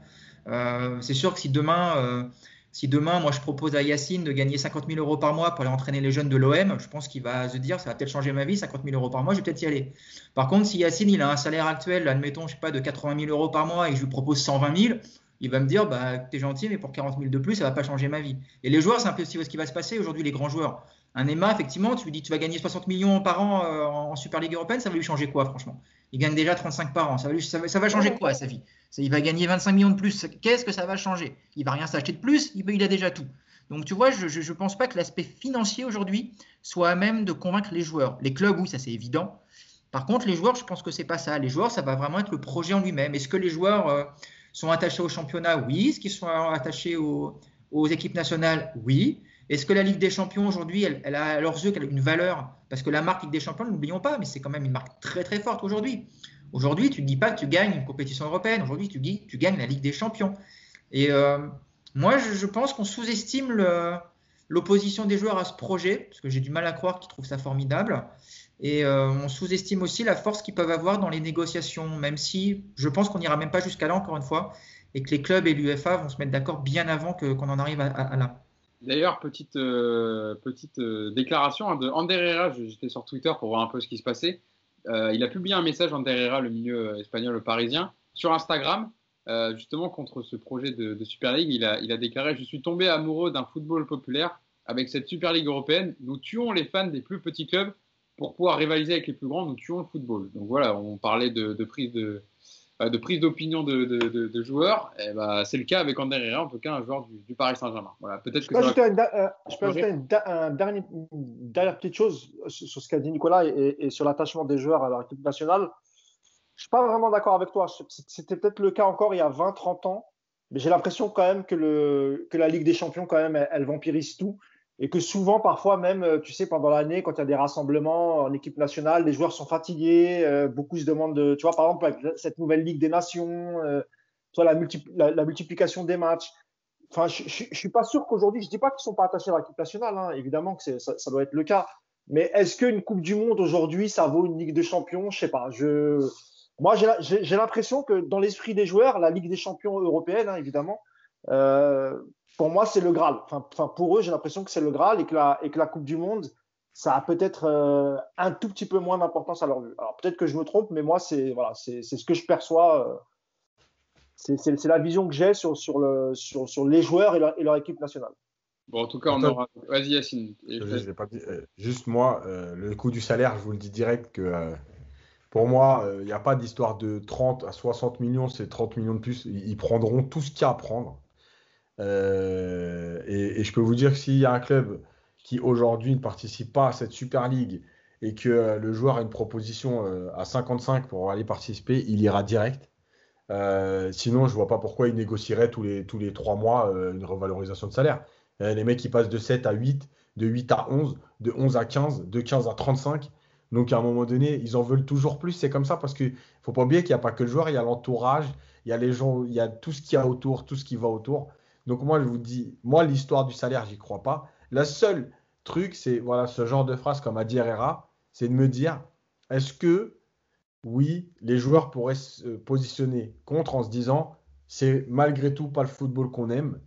c'est sûr que si demain Si demain, moi, je propose à Yacine de gagner 50 000 euros par mois pour aller entraîner les jeunes de l'OM, je pense qu'il va se dire, ça va peut-être changer ma vie, 50 000 euros par mois, je vais peut-être y aller. Par contre, si Yacine, il a un salaire actuel, admettons, je sais pas, de 80 000 euros par mois et que je lui propose 120 000, il va me dire, bah, t'es gentil, mais pour 40 000 de plus, ça va pas changer ma vie. Et les joueurs, c'est un peu ce qui va se passer aujourd'hui, les grands joueurs. Un Emma, effectivement, tu lui dis, tu vas gagner 60 millions par an euh, en Super League européenne, ça va lui changer quoi, franchement? Il gagne déjà 35 par an, ça va, ça va changer quoi à sa vie? Il va gagner 25 millions de plus, qu'est-ce que ça va changer? Il va rien s'acheter de plus, il a déjà tout. Donc tu vois, je ne pense pas que l'aspect financier aujourd'hui soit à même de convaincre les joueurs. Les clubs, oui, ça c'est évident. Par contre, les joueurs, je pense que c'est pas ça. Les joueurs, ça va vraiment être le projet en lui-même. Est-ce que les joueurs euh, sont attachés au championnat Oui. Est-ce qu'ils sont attachés aux, équipes nationales Oui. Est-ce que la Ligue des Champions aujourd'hui, elle, a à leurs yeux une valeur? Parce que la marque Ligue des Champions, n'oublions pas, mais c'est quand même une marque très très forte aujourd'hui. Aujourd'hui, tu ne dis pas que tu gagnes une compétition européenne. Aujourd'hui, tu, tu gagnes la Ligue des Champions. Et euh, moi, je, pense qu'on sous-estime l'opposition des joueurs à ce projet, parce que j'ai du mal à croire qu'ils trouvent ça formidable. Et euh, on sous-estime aussi la force qu'ils peuvent avoir dans les négociations, même si je pense qu'on n'ira même pas jusqu'à là, encore une fois, et que les clubs et l'UFA vont se mettre d'accord bien avant qu'on en arrive à, là. D'ailleurs, petite, euh, petite euh, déclaration hein, de j'étais sur Twitter pour voir un peu ce qui se passait. il a publié un message, Ander Herrera, le milieu espagnol parisien, sur Instagram, euh, justement contre ce projet de, Super League. Il a, il a, déclaré Je suis tombé amoureux d'un football populaire. Avec cette Super League européenne, nous tuons les fans des plus petits clubs pour pouvoir rivaliser avec les plus grands. Nous tuons le football. Donc voilà, on parlait de, prise de. Euh, de prise d'opinion de, joueurs, eh bah, c'est le cas avec Ander Herrera, en tout cas un joueur du, Paris Saint-Germain. Voilà, peut-être que je peux ajouter, une, dernière petite chose sur ce qu'a dit Nicolas et, et sur l'attachement des joueurs à l'équipe nationale. Je suis pas vraiment d'accord avec toi. C'était peut-être le cas encore il y a 20-30 ans, mais j'ai l'impression quand même que, le, que la Ligue des Champions, quand même, elle, vampirise tout. Et que souvent, parfois même, euh, tu sais, pendant l'année, quand il y a des rassemblements en équipe nationale, les joueurs sont fatigués. Euh, beaucoup se demandent de, tu vois, par exemple, cette nouvelle Ligue des Nations, euh, la, la, multiplication des matchs. Enfin, je, ne suis pas sûr qu'aujourd'hui, je dis pas qu'ils sont pas attachés à l'équipe nationale. Hein, évidemment que ça, doit être le cas. Mais est-ce qu'une Coupe du Monde aujourd'hui, ça vaut une Ligue des Champions? Je sais pas. Je moi, j'ai l'impression que dans l'esprit des joueurs, la Ligue des champions européenne, hein, évidemment, euh, pour moi, c'est le Graal. Enfin, pour eux, j'ai l'impression que c'est le Graal et que, la, et que la Coupe du Monde, ça a peut-être euh, un tout petit peu moins d'importance à leur vue. Alors peut-être que je me trompe, mais moi, c'est voilà, c'est ce que je perçois. Euh, c'est la vision que j'ai sur, sur, le, sur, sur les joueurs et leur, et leur, équipe nationale. Bon, en tout cas, on aura. Vas-y, Yacine. juste moi, le coût du salaire, je vous le dis direct que pour moi, il euh, n'y a pas d'histoire de 30 à 60 millions, c'est 30 millions de plus. Ils, prendront tout ce qu'il y a à prendre. Euh, et, je peux vous dire que s'il y a un club qui aujourd'hui ne participe pas à cette Super League et que euh, le joueur a une proposition à 55 pour aller participer, il ira direct. sinon, je ne vois pas pourquoi il négocierait tous les, tous les 3 mois une revalorisation de salaire. les mecs, qui passent de 7 à 8, de 8 à 11, de 11 à 15, de 15 à 35. Donc à un moment donné, ils en veulent toujours plus. C'est comme ça parce qu'il ne faut pas oublier qu'il n'y a pas que le joueur, il y a l'entourage, il y a les gens, il y a tout ce qu'il y a autour, tout ce qui va autour. Donc moi, je vous dis, moi, l'histoire du salaire, j'y crois pas. La seule truc, c'est voilà ce genre de phrase comme a dit Herrera, c'est de me dire, est-ce que oui, les joueurs pourraient se positionner contre en se disant, c'est malgré tout pas le football qu'on aime.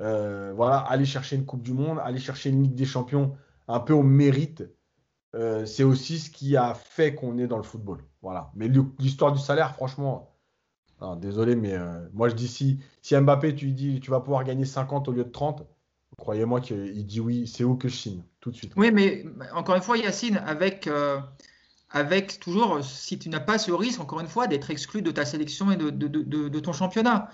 Euh, voilà, aller chercher une Coupe du Monde, aller chercher une Ligue des Champions un peu au mérite euh, c'est aussi ce qui a fait qu'on est dans le football. Voilà. Mais l'histoire du salaire, franchement, désolé, mais euh, moi je dis si, si Mbappé, tu lui dis tu vas pouvoir gagner 50 au lieu de 30, croyez-moi qu'il dit oui, c'est où que je signe, tout de suite. Oui, mais encore une fois, Yacine, avec, euh, avec toujours, si tu n'as pas ce risque, encore une fois, d'être exclu de ta sélection et de, ton championnat.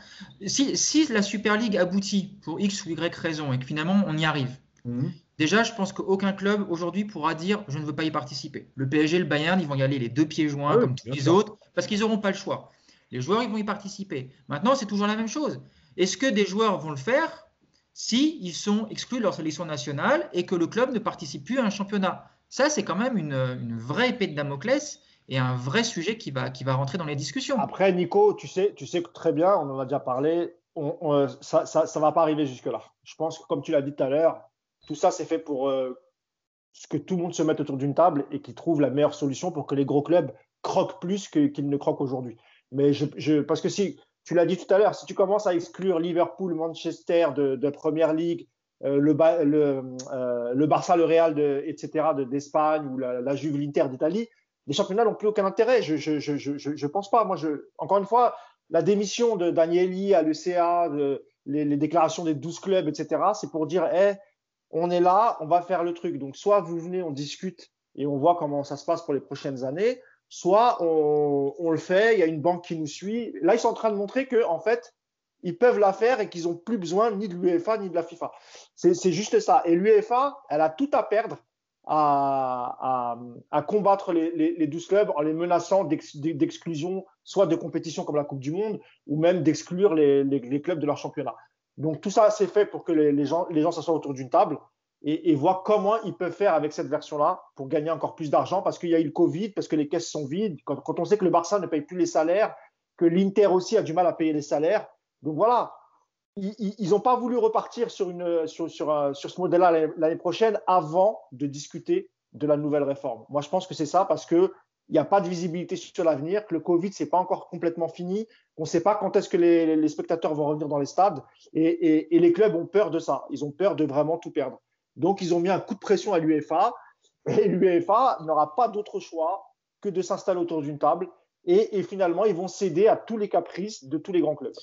Si, si, la Super League aboutit pour X ou Y raison et que finalement on y arrive, mhm. Déjà, je pense qu'aucun club aujourd'hui pourra dire je ne veux pas y participer. Le PSG, le Bayern, ils vont y aller les deux pieds joints comme tous les autres parce qu'ils n'auront pas le choix. Les joueurs, ils vont y participer. Maintenant, c'est toujours la même chose. Est-ce que des joueurs vont le faire si ils sont exclus de leur sélection nationale et que le club ne participe plus à un championnat? Ça, c'est quand même une, vraie épée de Damoclès et un vrai sujet qui va, qui va rentrer dans les discussions. Après, Nico, tu sais, tu sais très bien, on en a déjà parlé, ça ne va pas arriver jusque-là. Je pense que, comme tu l'as dit tout à l'heure, tout ça, c'est fait pour euh, que tout le monde se mette autour d'une table et qu'ils trouvent la meilleure solution pour que les gros clubs croquent plus qu'ils ne croquent aujourd'hui. Mais je, parce que si, tu l'as dit tout à l'heure, si tu commences à exclure Liverpool, Manchester de, de Première Ligue, euh, le, le, euh, le, Barça, le Real, de, etc., d'Espagne ou la, la Juve, l'Inter d'Italie, les championnats n'ont plus aucun intérêt. Je je, je, je, je, pense pas. Moi, je, encore une fois, la démission de Danieli à l'UCA, de, les, déclarations des 12 clubs, etc., c'est pour dire, hey, on est là, on va faire le truc. Donc, soit vous venez, on discute et on voit comment ça se passe pour les prochaines années, soit on, le fait, il y a une banque qui nous suit. Là, ils sont en train de montrer que en fait, ils peuvent la faire et qu'ils n'ont plus besoin ni de l'UEFA ni de la FIFA. C'est juste ça. Et l'UEFA, elle a tout à perdre à, combattre les, les, les, 12 clubs en les menaçant d'exclusion, soit de compétitions comme la Coupe du Monde, ou même d'exclure les, les, clubs de leur championnat. Donc tout ça, c'est fait pour que les, gens, les gens s'assoient autour d'une table et, et voir comment ils peuvent faire avec cette version-là pour gagner encore plus d'argent parce qu'il y a eu le Covid, parce que les caisses sont vides, quand, quand, on sait que le Barça ne paye plus les salaires, que l'Inter aussi a du mal à payer les salaires. Donc voilà, ils n'ont pas voulu repartir sur, une, sur, sur, sur ce modèle-là l'année prochaine avant de discuter de la nouvelle réforme. Moi, je pense que c'est ça parce que il n'y a pas de visibilité sur l'avenir, que le Covid, c'est pas encore complètement fini, qu'on ne sait pas quand est-ce que les, spectateurs vont revenir dans les stades, et, les clubs ont peur de ça. Ils ont peur de vraiment tout perdre. Donc, ils ont mis un coup de pression à l'UEFA et l'UEFA n'aura pas d'autre choix que de s'installer autour d'une table et, finalement, ils vont céder à tous les caprices de tous les grands clubs.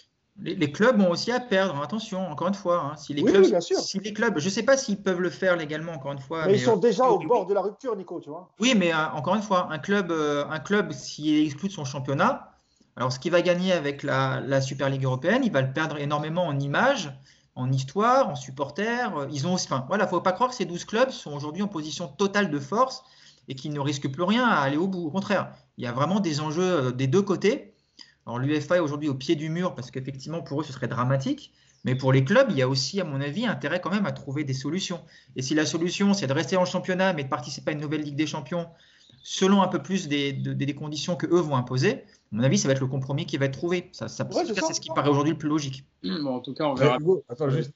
Les, les clubs ont aussi à perdre, attention, encore une fois. Hein, si les oui, clubs, oui, bien sûr. Si les clubs, je ne sais pas s'ils peuvent le faire légalement, encore une fois. Mais, mais ils sont euh, déjà au bord de la rupture, Nico, tu vois. Oui, mais euh, encore une fois, un club, euh, un club s'il est exclu de son championnat, alors ce qu'il va gagner avec la, la Super Ligue européenne, il va le perdre énormément en images en histoire, en supporters. Ils ont, enfin, voilà, faut pas croire que ces 12 clubs sont aujourd'hui en position totale de force et qu'ils ne risquent plus rien à aller au bout. Au contraire, il y a vraiment des enjeux des deux côtés. Alors l'UEFA est aujourd'hui au pied du mur parce qu'effectivement pour eux ce serait dramatique. Mais pour les clubs, il y a aussi, à mon avis, intérêt quand même à trouver des solutions. Et si la solution, c'est de rester en championnat, mais de participer à une nouvelle Ligue des Champions, selon un peu plus des, des, des conditions que eux vont imposer, à mon avis, ça va être le compromis qui va être trouvé. Ça, ça, ouais, c'est ce qui paraît aujourd'hui le plus logique. Bon, en tout cas, on verra. Attends, juste.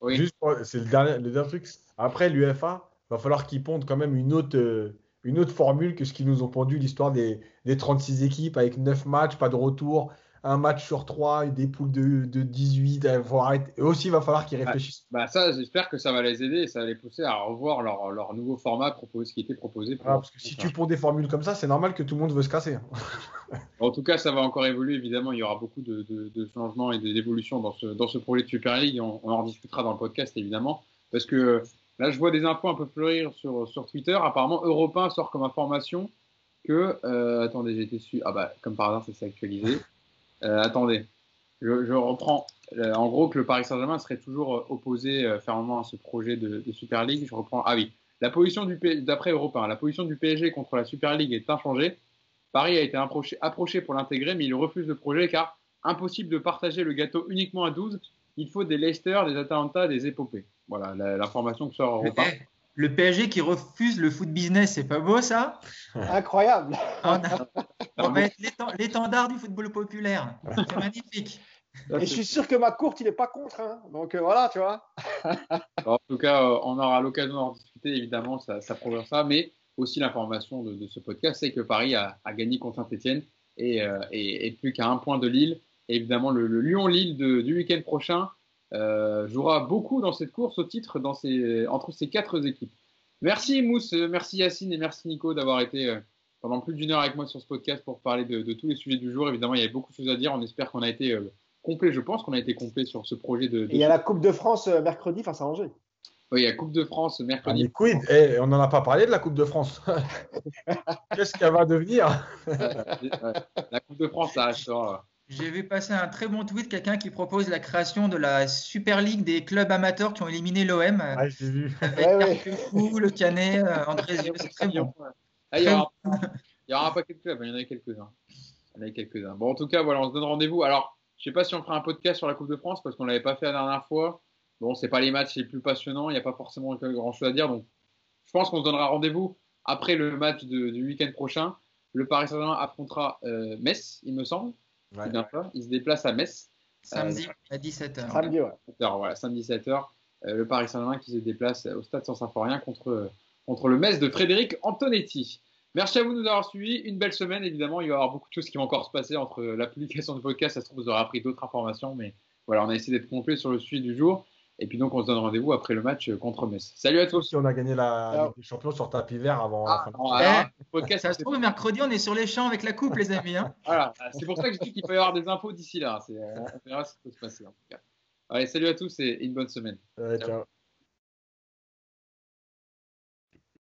Oui. juste c'est le dernier, le dernier truc. Après, l'UFA, va falloir qu'ils pondent quand même une autre, euh, une autre formule que ce qu'ils nous ont pondu, l'histoire des, des 36 équipes avec 9 matchs, pas de retour un match sur trois, des poules de, de 18. Faut arrêter. Et aussi, il va falloir qu'ils réfléchissent. Bah, bah, ça, j'espère que ça va les aider et ça va les pousser à revoir leur, leur nouveau format proposé, qui était proposé. Pour, ah, parce que si tu ponds des formules comme ça, c'est normal que tout le monde veut se casser. en tout cas, ça va encore évoluer. Évidemment, il y aura beaucoup de, de, de changements et d'évolutions dans ce, dans ce projet de Super League. On, on, en discutera dans le podcast, évidemment. Parce que là, je vois des infos un peu fleurir sur, sur Twitter. Apparemment, Europe 1 sort comme information que. Euh, attendez, j'ai été su. Ah, bah, comme par hasard, c'est actualisé. Euh, attendez, je, je reprends. Euh, en gros, que le Paris Saint-Germain serait toujours euh, opposé fermement à ce projet de, de, Super League. Je reprends. Ah oui, la position du d'après Europe 1, la position du PSG contre la Super League est inchangée. Paris a été approché, approché pour l'intégrer, mais il refuse le projet car impossible de partager le gâteau uniquement à 12. Il faut des Leicester, des Atalanta, des épopées. Voilà l'information que sort Europe 1. Le PSG qui refuse le foot business, c'est pas beau ça? Incroyable. On, a, on va être l'étendard du football populaire. C'est magnifique. Et je suis sûr que ma courte, il n'est pas contre. Hein. Donc euh, voilà, tu vois. en tout cas, euh, on aura l'occasion d'en discuter, évidemment, ça, ça prouve ça. Mais aussi l'information de, de, ce podcast, c'est que Paris a, a gagné contre Saint-Etienne et, euh, et, et, plus qu'à un point de Lille. Et évidemment, le, le Lyon-Lille du week-end prochain euh, jouera beaucoup dans cette course au titre dans ces, entre ces quatre équipes. Merci Mousse, merci Yacine et merci Nico d'avoir été euh, pendant plus d'une heure avec moi sur ce podcast pour parler de, de, tous les sujets du jour. Évidemment, il y avait beaucoup de choses à dire. On espère qu'on a été euh, complet. Je pense qu'on a été complet sur ce projet de. de... Et il y a la Coupe de France euh, mercredi face à Angers. Oui, il y a Coupe de France mercredi. Ah, quid? Eh, On n'en a pas parlé de la Coupe de France. Qu'est-ce qu'elle va devenir? La Coupe de France, ça restera j'ai vu passer un très bon tweet, quelqu'un qui propose la création de la Super League des clubs amateurs qui ont éliminé l'OM. Ah, j'ai vu. Avec ouais, le Canet, euh, Andrézieux, c'est très bon. Ah, il, y aura, il y aura pas quelques clubs, il y en a quelques-uns. Il y en a quelques-uns. Bon, en tout cas, voilà, on se donne rendez-vous. Alors, je sais pas si on fera un podcast sur la Coupe de France parce qu'on l'avait pas fait la dernière fois. Bon, c'est pas les matchs les plus passionnants, il n'y a pas forcément grand-chose à dire. Donc, je pense qu'on se donnera rendez-vous après le match de, du week-end prochain. Le Paris Saint-Germain affrontera euh, Metz, il me semble. Ouais. Bien ça. Il se déplace à Metz. Samedi euh, à 17h. Samedi, ouais. Voilà, samedi 17h. Euh, le Paris Saint-Germain qui se déplace au stade sans Symphorien contre, contre le Metz de Frédéric Antonetti. Merci à vous de nous avoir suivis. Une belle semaine, évidemment. Il va y avoir beaucoup de choses qui vont encore se passer entre la publication de podcast. Ça se trouve, vous aurez appris d'autres informations. Mais voilà, on a essayé d'être complet sur le suivi du jour. Et puis donc, on se donne rendez-vous après le match contre Metz. Salut à tous. Si on a gagné la Ligue des Champions sur tapis vert avant ah, la fin eh, podcast, Ça se trouve, mercredi, on est sur les champs avec la coupe, les amis. Hein. voilà, c'est pour ça que je dis qu'il peut y avoir des infos d'ici là. On verra ce qui peut se passer en tout cas. Allez, salut à tous et une bonne semaine. ciao.